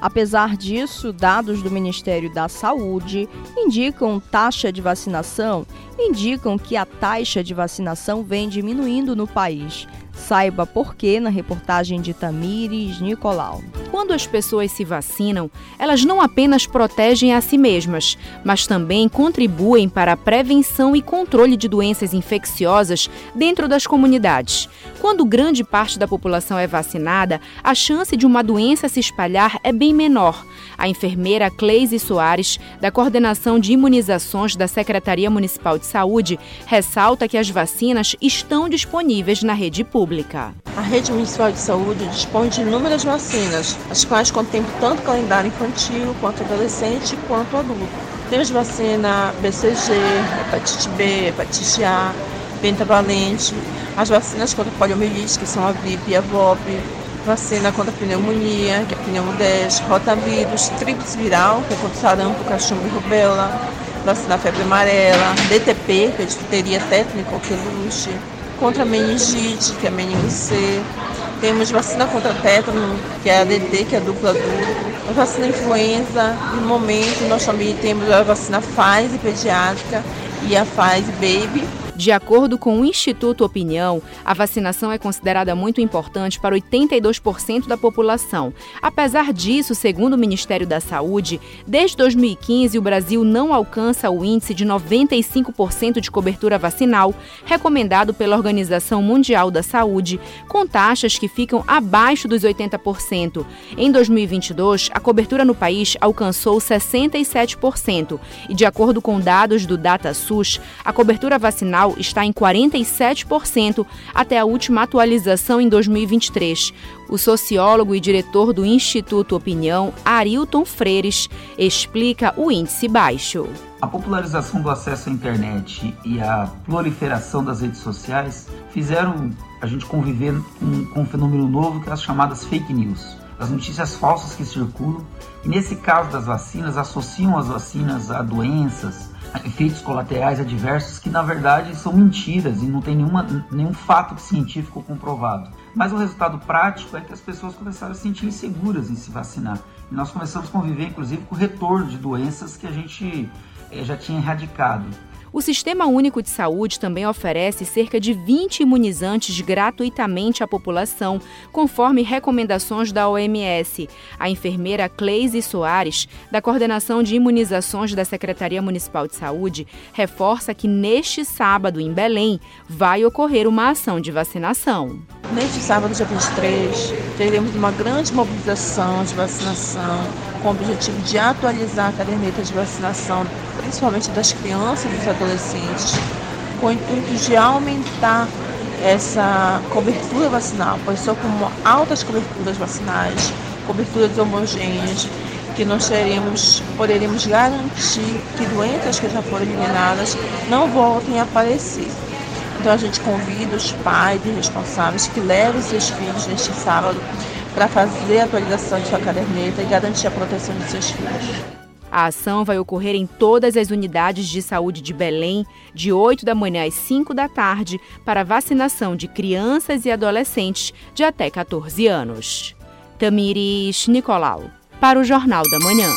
Apesar disso, dados do Ministério da Saúde indicam taxa de vacinação, indicam que a taxa de vacinação vem diminuindo no país, Saiba por quê na reportagem de Tamires Nicolau. Quando as pessoas se vacinam, elas não apenas protegem a si mesmas, mas também contribuem para a prevenção e controle de doenças infecciosas dentro das comunidades. Quando grande parte da população é vacinada, a chance de uma doença se espalhar é bem menor. A enfermeira Cleise Soares, da Coordenação de Imunizações da Secretaria Municipal de Saúde, ressalta que as vacinas estão disponíveis na rede pública pública. A Rede Municipal de Saúde dispõe de inúmeras vacinas, as quais contemplam tanto calendário infantil, quanto adolescente, quanto adulto. Temos vacina BCG, hepatite B, hepatite A, pentavalente, as vacinas contra poliomielite, que são a VIP e a VOP, vacina contra pneumonia, que é a pneumodeste, rotavírus, tríplice viral, que é contra sarampo, cachumba e rubéola, vacina febre amarela, DTP, que é difteria tétnica, coqueluche, contra a meningite, que é a meningo C. Temos vacina contra tétano, que é a DT, que é a dupla duplo. A vacina influenza, no momento nós também temos a vacina Pfizer pediátrica e a Pfizer Baby. De acordo com o Instituto Opinião, a vacinação é considerada muito importante para 82% da população. Apesar disso, segundo o Ministério da Saúde, desde 2015 o Brasil não alcança o índice de 95% de cobertura vacinal recomendado pela Organização Mundial da Saúde, com taxas que ficam abaixo dos 80%. Em 2022, a cobertura no país alcançou 67% e, de acordo com dados do DataSUS, a cobertura vacinal está em 47% até a última atualização em 2023. O sociólogo e diretor do Instituto Opinião, Arilton Freires, explica o índice baixo. A popularização do acesso à internet e a proliferação das redes sociais fizeram a gente conviver com, com um fenômeno novo que é as chamadas fake news. As notícias falsas que circulam, e nesse caso das vacinas, associam as vacinas a doenças, efeitos colaterais adversos que na verdade são mentiras e não tem nenhuma, nenhum fato científico comprovado. Mas o resultado prático é que as pessoas começaram a se sentir inseguras em se vacinar. E nós começamos a conviver, inclusive, com o retorno de doenças que a gente eh, já tinha erradicado. O Sistema Único de Saúde também oferece cerca de 20 imunizantes gratuitamente à população, conforme recomendações da OMS. A enfermeira Cleise Soares, da Coordenação de Imunizações da Secretaria Municipal de Saúde, reforça que neste sábado, em Belém, vai ocorrer uma ação de vacinação. Neste sábado, dia 23, teremos uma grande mobilização de vacinação com o objetivo de atualizar a caderneta de vacinação, principalmente das crianças e dos adolescentes, com o intuito de aumentar essa cobertura vacinal, pois só com altas coberturas vacinais, coberturas homogêneas, que nós teremos, poderemos garantir que doenças que já foram eliminadas não voltem a aparecer. Então a gente convida os pais e responsáveis que levem seus filhos neste sábado para fazer a atualização de sua caderneta e garantir a proteção de seus filhos. A ação vai ocorrer em todas as unidades de saúde de Belém, de 8 da manhã às 5 da tarde, para vacinação de crianças e adolescentes de até 14 anos. Tamires Nicolau, para o Jornal da Manhã.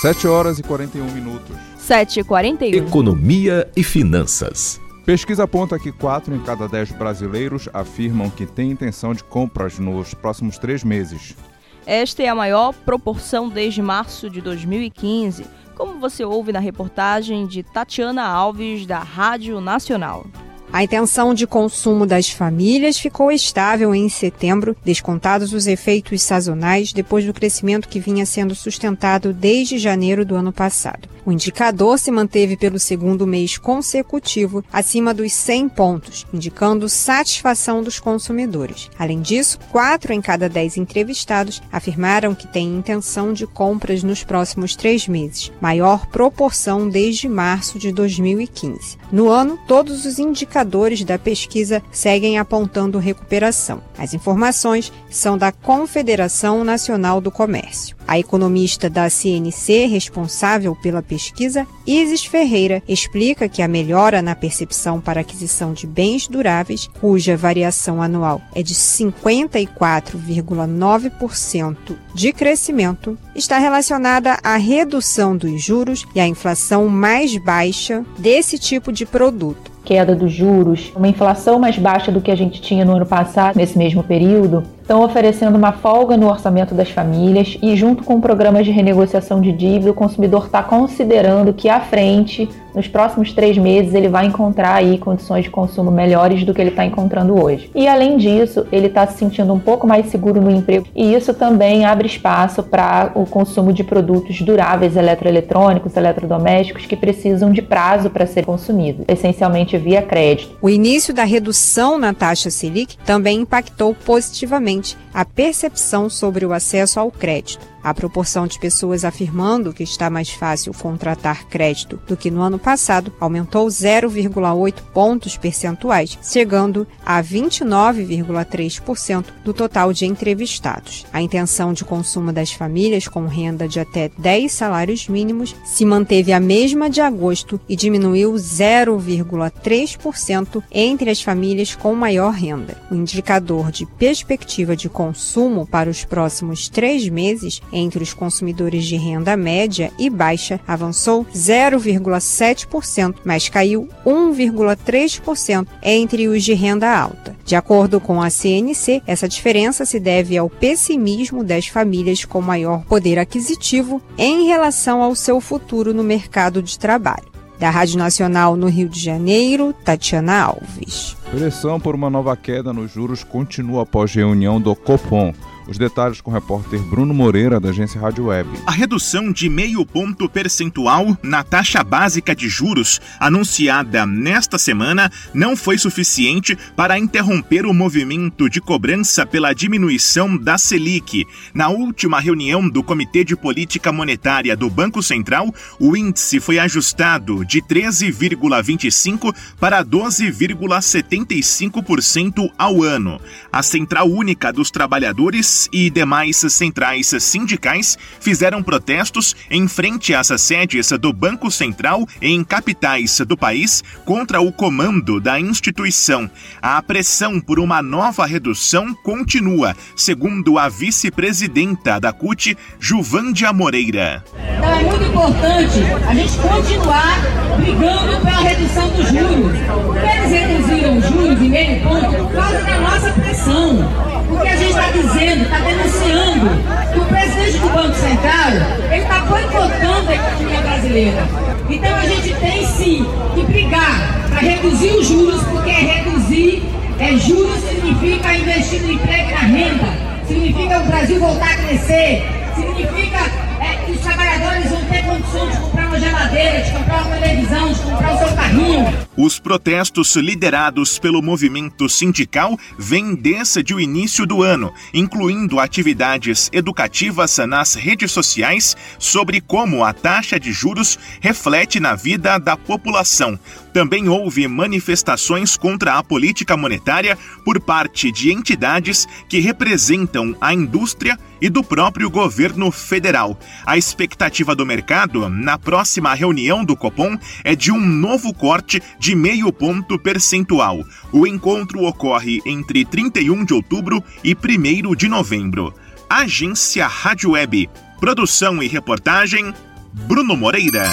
7 horas e 41 minutos. 7h41. Economia e finanças. Pesquisa aponta que 4 em cada 10 brasileiros afirmam que têm intenção de compras nos próximos três meses. Esta é a maior proporção desde março de 2015, como você ouve na reportagem de Tatiana Alves, da Rádio Nacional. A intenção de consumo das famílias ficou estável em setembro, descontados os efeitos sazonais depois do crescimento que vinha sendo sustentado desde janeiro do ano passado. O indicador se manteve pelo segundo mês consecutivo acima dos 100 pontos, indicando satisfação dos consumidores. Além disso, quatro em cada dez entrevistados afirmaram que têm intenção de compras nos próximos três meses, maior proporção desde março de 2015. No ano, todos os indicadores da pesquisa seguem apontando recuperação. As informações são da Confederação Nacional do Comércio. A economista da CNC, responsável pela pesquisa, Isis Ferreira, explica que a melhora na percepção para aquisição de bens duráveis, cuja variação anual é de 54,9% de crescimento, está relacionada à redução dos juros e à inflação mais baixa desse tipo de produto queda dos juros, uma inflação mais baixa do que a gente tinha no ano passado, nesse mesmo período, estão oferecendo uma folga no orçamento das famílias e, junto com programas de renegociação de dívida, o consumidor está considerando que à frente, nos próximos três meses, ele vai encontrar aí condições de consumo melhores do que ele está encontrando hoje. E além disso, ele está se sentindo um pouco mais seguro no emprego e isso também abre espaço para o consumo de produtos duráveis eletroeletrônicos, eletrodomésticos que precisam de prazo para ser consumidos, essencialmente via crédito. O início da redução na taxa Selic também impactou positivamente a percepção sobre o acesso ao crédito. A proporção de pessoas afirmando que está mais fácil contratar crédito do que no ano passado aumentou 0,8 pontos percentuais, chegando a 29,3% do total de entrevistados. A intenção de consumo das famílias com renda de até 10 salários mínimos se manteve a mesma de agosto e diminuiu 0,3% entre as famílias com maior renda. O indicador de perspectiva de consumo para os próximos três meses entre os consumidores de renda média e baixa avançou 0,7%, mas caiu 1,3% entre os de renda alta. De acordo com a CNC, essa diferença se deve ao pessimismo das famílias com maior poder aquisitivo em relação ao seu futuro no mercado de trabalho. Da Rádio Nacional no Rio de Janeiro, Tatiana Alves. Pressão por uma nova queda nos juros continua após reunião do Copom. Os detalhes com o repórter Bruno Moreira, da agência Rádio Web. A redução de meio ponto percentual na taxa básica de juros, anunciada nesta semana, não foi suficiente para interromper o movimento de cobrança pela diminuição da Selic. Na última reunião do Comitê de Política Monetária do Banco Central, o índice foi ajustado de 13,25% para 12,75% ao ano. A Central Única dos Trabalhadores e demais centrais sindicais fizeram protestos em frente às sedes do Banco Central em capitais do país contra o comando da instituição. A pressão por uma nova redução continua, segundo a vice-presidenta da CUT, Juvândia Moreira. Então é muito importante a gente continuar brigando pela redução dos juros. Eles reduziram os juros em meio ponto por causa da nossa pressão. Porque a gente está dizendo, está denunciando que o presidente do Banco Central ele está boicotando a economia brasileira. Então a gente tem sim que brigar para reduzir os juros, porque reduzir é, juros significa investir no emprego e na renda, significa o Brasil voltar a crescer, significa é, trabalhadores vão ter condições de comprar uma geladeira, de comprar uma televisão, de comprar o seu carrinho. Os protestos liderados pelo movimento sindical vêm desde o início do ano, incluindo atividades educativas nas redes sociais sobre como a taxa de juros reflete na vida da população. Também houve manifestações contra a política monetária por parte de entidades que representam a indústria e do próprio governo federal. A expectativa do mercado na próxima reunião do Copom é de um novo corte de meio ponto percentual. O encontro ocorre entre 31 de outubro e 1 de novembro. Agência Rádio Web. Produção e reportagem Bruno Moreira.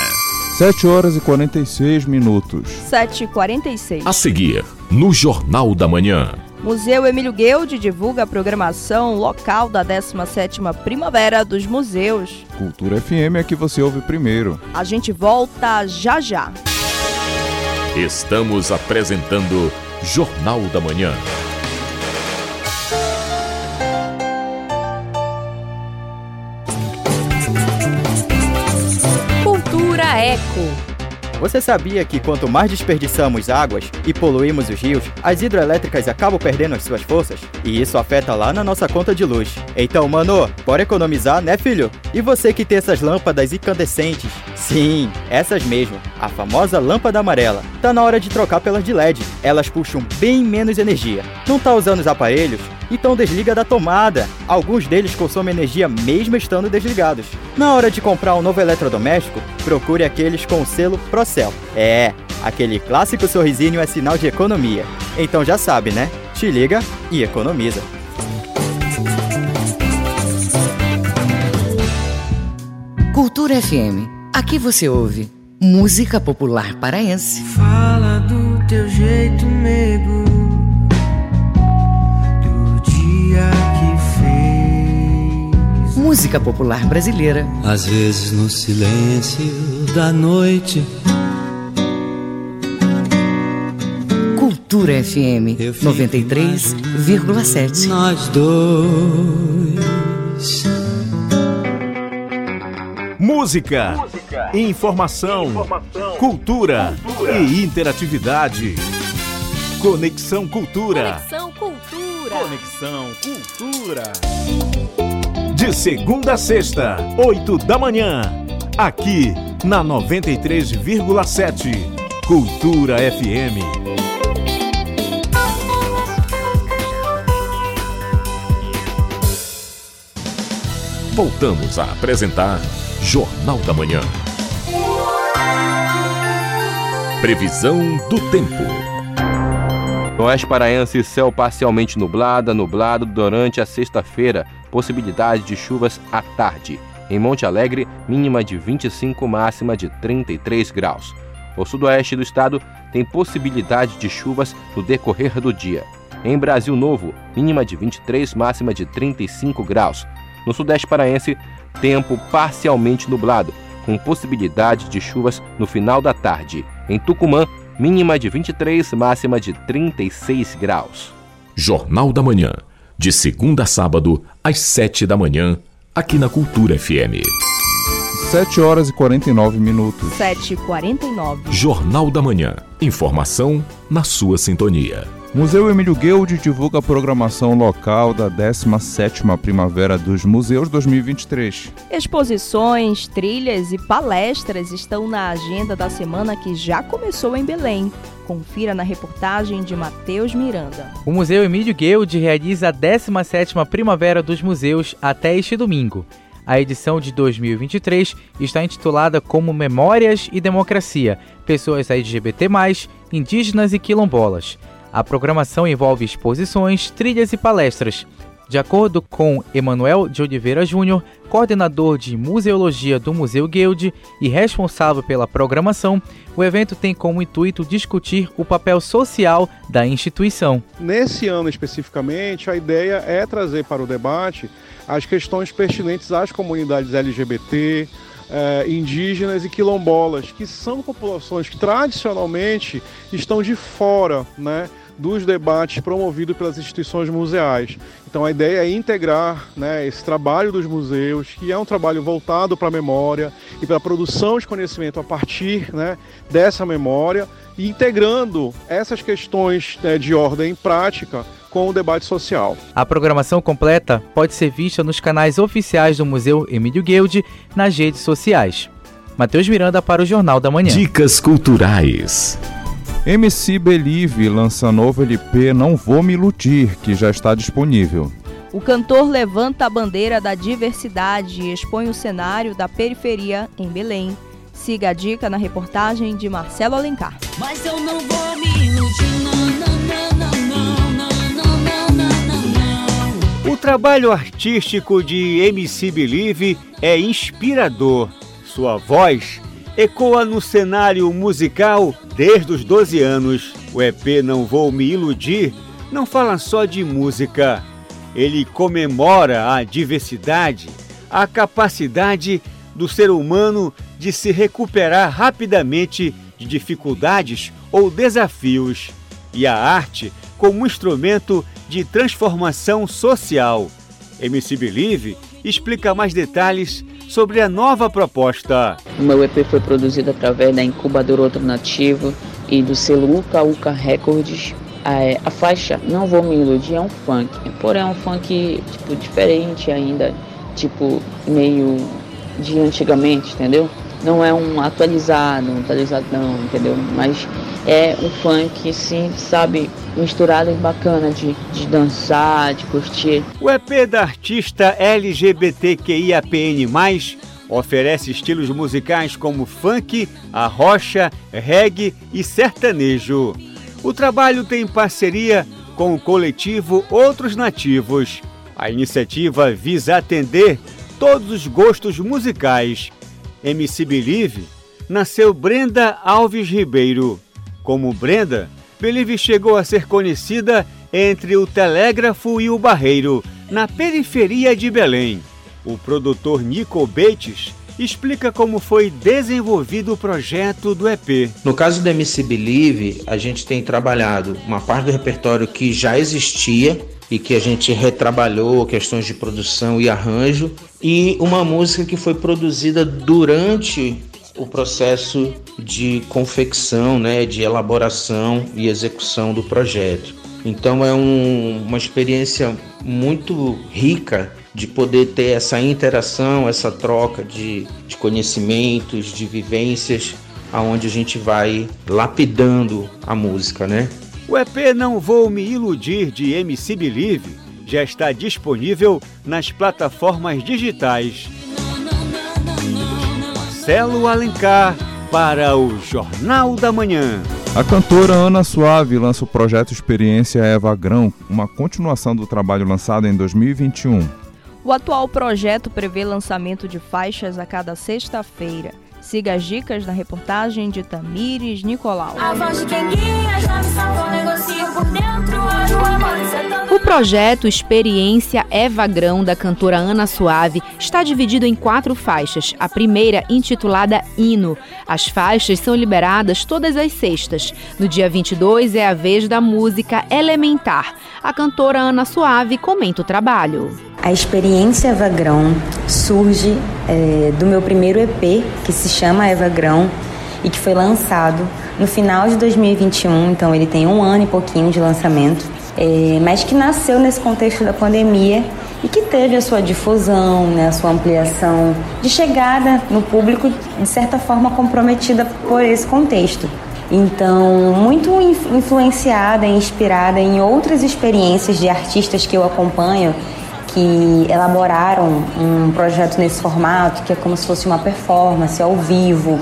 7 horas e 46 minutos. 7 e 46 A seguir, no Jornal da Manhã. Museu Emílio Guild divulga a programação local da 17ª Primavera dos Museus. Cultura FM é que você ouve primeiro. A gente volta já já. Estamos apresentando Jornal da Manhã. Cultura Eco. Você sabia que quanto mais desperdiçamos águas e poluímos os rios, as hidrelétricas acabam perdendo as suas forças? E isso afeta lá na nossa conta de luz. Então, mano, bora economizar, né, filho? E você que tem essas lâmpadas incandescentes? Sim, essas mesmo, a famosa lâmpada amarela. Tá na hora de trocar pelas de LED. Elas puxam bem menos energia. Não tá usando os aparelhos? Então desliga da tomada. Alguns deles consomem energia mesmo estando desligados. Na hora de comprar um novo eletrodoméstico, procure aqueles com o selo Procel. É, aquele clássico sorrisinho é sinal de economia. Então já sabe, né? Te liga e economiza. Cultura FM. Aqui você ouve música popular paraense. Fala do teu jeito, nego. Música popular brasileira. Às vezes no silêncio da noite. Cultura FM 93,7. Nós dois. Música, informação, cultura, e interatividade. Conexão Cultura. Conexão Cultura. Conexão Cultura. De segunda a sexta, oito da manhã. Aqui na 93,7. Cultura FM. Voltamos a apresentar Jornal da Manhã. Previsão do tempo. Oeste paraense, céu parcialmente nublado, nublado durante a sexta-feira. Possibilidade de chuvas à tarde. Em Monte Alegre, mínima de 25, máxima de 33 graus. O sudoeste do estado tem possibilidade de chuvas no decorrer do dia. Em Brasil Novo, mínima de 23, máxima de 35 graus. No sudeste paraense, tempo parcialmente nublado, com possibilidade de chuvas no final da tarde. Em Tucumã, mínima de 23, máxima de 36 graus. Jornal da Manhã, de segunda a sábado, às 7 da manhã, aqui na Cultura FM. 7 horas e 49 minutos. 7 e 49 Jornal da Manhã. Informação na sua sintonia. Museu Emílio Guild divulga a programação local da 17ª Primavera dos Museus 2023. Exposições, trilhas e palestras estão na agenda da semana que já começou em Belém. Confira na reportagem de Matheus Miranda. O Museu Emílio Guild realiza a 17ª Primavera dos Museus até este domingo. A edição de 2023 está intitulada como Memórias e Democracia, Pessoas LGBT+, Indígenas e Quilombolas. A programação envolve exposições, trilhas e palestras. De acordo com Emanuel de Oliveira Júnior, coordenador de museologia do Museu Guild e responsável pela programação, o evento tem como intuito discutir o papel social da instituição. Nesse ano especificamente, a ideia é trazer para o debate as questões pertinentes às comunidades LGBT, eh, indígenas e quilombolas, que são populações que tradicionalmente estão de fora né, dos debates promovidos pelas instituições museais. Então a ideia é integrar né, esse trabalho dos museus, que é um trabalho voltado para a memória e para a produção de conhecimento a partir né, dessa memória, e integrando essas questões né, de ordem prática com o debate social. A programação completa pode ser vista nos canais oficiais do Museu Emílio Guild nas redes sociais. Matheus Miranda para o Jornal da Manhã. Dicas culturais. MC Believe lança novo LP Não Vou Me Iludir, que já está disponível. O cantor levanta a bandeira da diversidade e expõe o cenário da periferia em Belém. Siga a dica na reportagem de Marcelo Alencar. Mas eu não vou me iludir, não, não. O trabalho artístico de MC Believe é inspirador. Sua voz ecoa no cenário musical desde os 12 anos. O EP Não Vou Me Iludir não fala só de música. Ele comemora a diversidade, a capacidade do ser humano de se recuperar rapidamente de dificuldades ou desafios, e a arte como instrumento de transformação social. MC Believe explica mais detalhes sobre a nova proposta. O meu EP foi produzido através da incubadora alternativo e do selo Uka Uka Records. A, a faixa Não Vou Me Iludir é um funk, porém é um funk tipo, diferente ainda, tipo meio de antigamente, entendeu? Não é um atualizado, um atualizadão, entendeu? Mas é um funk, sim, sabe, misturado e bacana de, de dançar, de curtir. O EP da artista LGBTQIAPN+, oferece estilos musicais como funk, arrocha, reggae e sertanejo. O trabalho tem parceria com o coletivo Outros Nativos. A iniciativa visa atender todos os gostos musicais. MC Believe nasceu Brenda Alves Ribeiro. Como Brenda, Believe chegou a ser conhecida entre o Telégrafo e o Barreiro, na periferia de Belém. O produtor Nico Bates explica como foi desenvolvido o projeto do EP. No caso do MC Believe, a gente tem trabalhado uma parte do repertório que já existia e que a gente retrabalhou questões de produção e arranjo e uma música que foi produzida durante o processo de confecção, né, de elaboração e execução do projeto. Então é um, uma experiência muito rica de poder ter essa interação, essa troca de, de conhecimentos, de vivências, aonde a gente vai lapidando a música, né? O EP Não Vou Me Iludir de MC Believe já está disponível nas plataformas digitais. Marcelo Alencar para o Jornal da Manhã. A cantora Ana Suave lança o projeto Experiência Eva Grão, uma continuação do trabalho lançado em 2021. O atual projeto prevê lançamento de faixas a cada sexta-feira. Siga as dicas na reportagem de Tamires Nicolau. A voz de quem guia já me salvou, negocio por dentro, hoje o amor é. O projeto Experiência Eva Grão, da cantora Ana Suave, está dividido em quatro faixas. A primeira, intitulada Hino. As faixas são liberadas todas as sextas. No dia 22 é a vez da música Elementar. A cantora Ana Suave comenta o trabalho. A experiência Eva Grão surge é, do meu primeiro EP, que se chama Eva Grão e que foi lançado no final de 2021, então ele tem um ano e pouquinho de lançamento, é, mas que nasceu nesse contexto da pandemia e que teve a sua difusão, né, a sua ampliação de chegada no público, de certa forma comprometida por esse contexto. Então, muito influ- influenciada e inspirada em outras experiências de artistas que eu acompanho que elaboraram um projeto nesse formato, que é como se fosse uma performance ao vivo,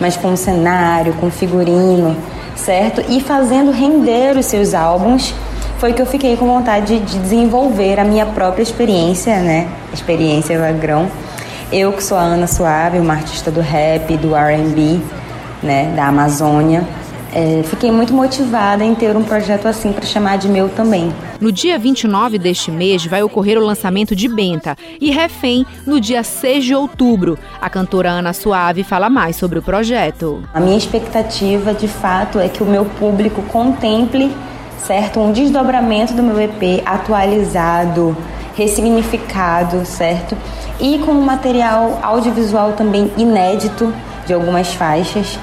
mas com um cenário, com figurino, certo? E fazendo render os seus álbuns, foi que eu fiquei com vontade de desenvolver a minha própria experiência, né? Experiência Lagrão. Eu que sou a Ana Suave, uma artista do rap, do R&B, né, da Amazônia, é, fiquei muito motivada em ter um projeto assim para chamar de meu também. No dia 29 deste mês vai ocorrer o lançamento de Benta e Refém no dia 6 de outubro. A cantora Ana Suave fala mais sobre o projeto. A minha expectativa, de fato, é que o meu público contemple, certo, um desdobramento do meu EP atualizado, ressignificado, certo, e com um material audiovisual também inédito de algumas faixas.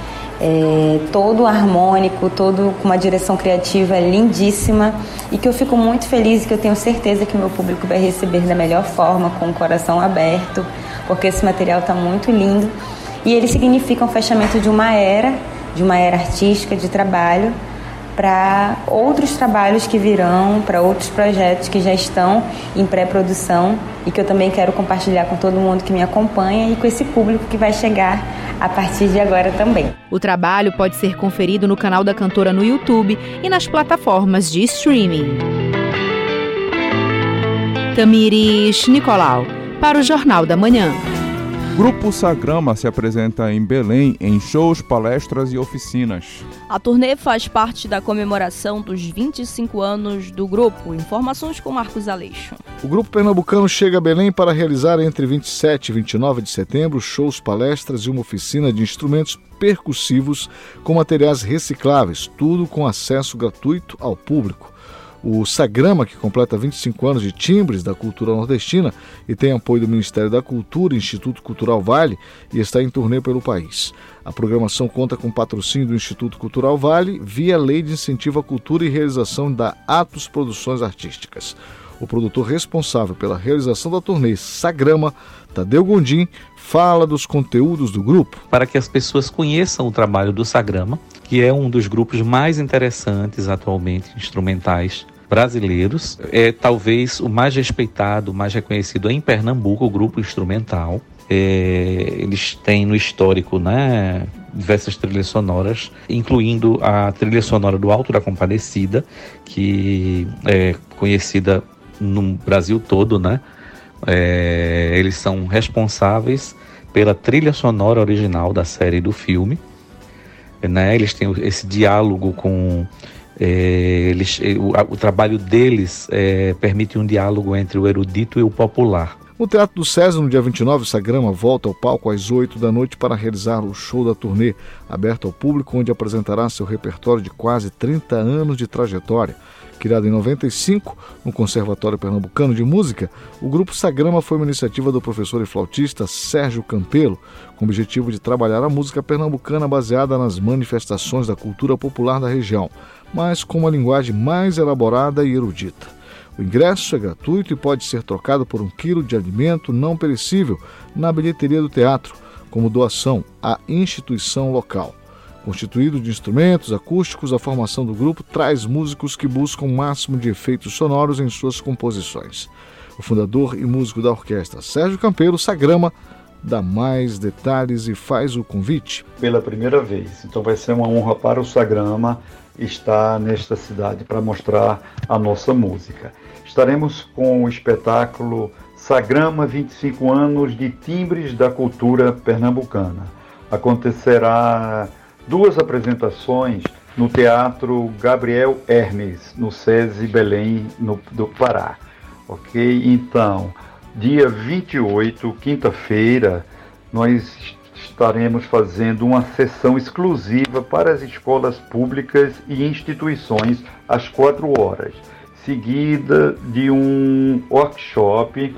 É, todo harmônico, todo com uma direção criativa lindíssima. E que eu fico muito feliz e que eu tenho certeza que o meu público vai receber da melhor forma, com o coração aberto, porque esse material está muito lindo. E ele significa um fechamento de uma era, de uma era artística, de trabalho, para outros trabalhos que virão, para outros projetos que já estão em pré-produção e que eu também quero compartilhar com todo mundo que me acompanha e com esse público que vai chegar a partir de agora também. O trabalho pode ser conferido no canal da cantora no YouTube e nas plataformas de streaming. Tamires Nicolau, para o Jornal da Manhã. Grupo Sagrama se apresenta em Belém em shows, palestras e oficinas. A turnê faz parte da comemoração dos 25 anos do grupo. Informações com Marcos Aleixo. O grupo pernambucano chega a Belém para realizar entre 27 e 29 de setembro shows, palestras e uma oficina de instrumentos percussivos com materiais recicláveis, tudo com acesso gratuito ao público. O Sagrama, que completa 25 anos de timbres da cultura nordestina e tem apoio do Ministério da Cultura e Instituto Cultural Vale e está em turnê pelo país. A programação conta com patrocínio do Instituto Cultural Vale via Lei de Incentivo à Cultura e Realização da Atos Produções Artísticas. O produtor responsável pela realização da turnê Sagrama, Tadeu Gondim, fala dos conteúdos do grupo. para que as pessoas conheçam o trabalho do Sagrama, que é um dos grupos mais interessantes atualmente instrumentais brasileiros. É talvez o mais respeitado, o mais reconhecido em Pernambuco, o grupo instrumental. É, eles têm no histórico né, diversas trilhas sonoras, incluindo a trilha sonora do Alto da Compadecida, que é conhecida no Brasil todo, né? É, eles são responsáveis pela trilha sonora original da série e do filme. Né? Eles têm esse diálogo com. é, eles, é, o, o trabalho deles é, permite um diálogo entre o erudito e o popular. No Teatro do César, no dia 29, o Sagrama volta ao palco às 8 da noite para realizar o show da turnê, aberto ao público, onde apresentará seu repertório de quase 30 anos de trajetória. Criado em 95 no Conservatório Pernambucano de Música, o grupo Sagrama foi uma iniciativa do professor e flautista Sérgio Campelo, com o objetivo de trabalhar a música pernambucana baseada nas manifestações da cultura popular da região, mas com uma linguagem mais elaborada e erudita. O ingresso é gratuito e pode ser trocado por um quilo de alimento não perecível na bilheteria do teatro, como doação à instituição local. Constituído de instrumentos acústicos, a formação do grupo traz músicos que buscam o máximo de efeitos sonoros em suas composições. O fundador e músico da orquestra, Sérgio Campeiro Sagrama, dá mais detalhes e faz o convite. pela primeira vez. Então vai ser uma honra para o Sagrama estar nesta cidade para mostrar a nossa música. Estaremos com o espetáculo Sagrama 25 anos de timbres da cultura pernambucana. Acontecerá duas apresentações no Teatro Gabriel Hermes, no SESI Belém, no, do Pará. Ok? Então, dia 28, quinta-feira, nós estaremos fazendo uma sessão exclusiva para as escolas públicas e instituições às quatro horas, seguida de um workshop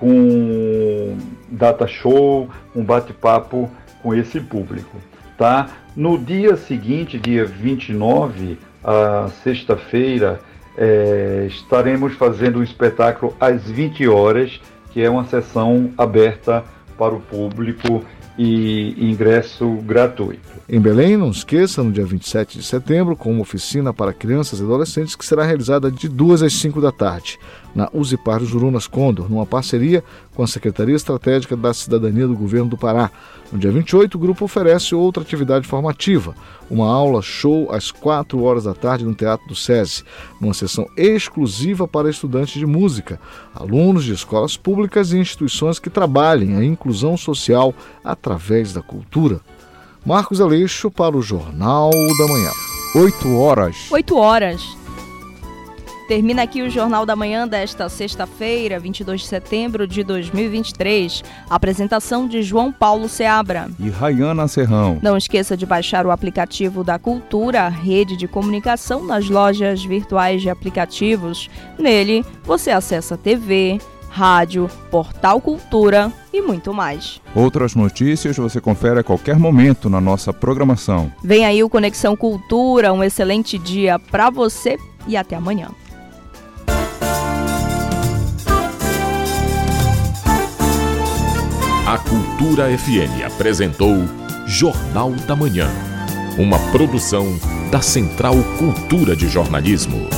com data show, um bate-papo com esse público, tá? No dia seguinte, dia 29, a sexta-feira, é, estaremos fazendo um espetáculo às 20 horas, que é uma sessão aberta para o público e ingresso gratuito. Em Belém, não esqueça, no dia 27 de setembro, com uma oficina para crianças e adolescentes que será realizada de 2 às 5 da tarde, na Usipar Jurunas Condor, numa parceria com a Secretaria Estratégica da Cidadania do Governo do Pará. No dia 28, o grupo oferece outra atividade formativa, uma aula show às 4 horas da tarde no Teatro do SESI, numa sessão exclusiva para estudantes de música, alunos de escolas públicas e instituições que trabalhem a inclusão social através da cultura. Marcos Aleixo para o Jornal da Manhã. 8 horas. 8 horas. Termina aqui o Jornal da Manhã desta sexta-feira, 22 de setembro de 2023. Apresentação de João Paulo Seabra. E Rayana Serrão. Não esqueça de baixar o aplicativo da Cultura, rede de comunicação nas lojas virtuais de aplicativos. Nele, você acessa TV, rádio, portal Cultura e muito mais. Outras notícias você confere a qualquer momento na nossa programação. Vem aí o Conexão Cultura, um excelente dia para você e até amanhã. A Cultura FM apresentou Jornal da Manhã, uma produção da Central Cultura de Jornalismo.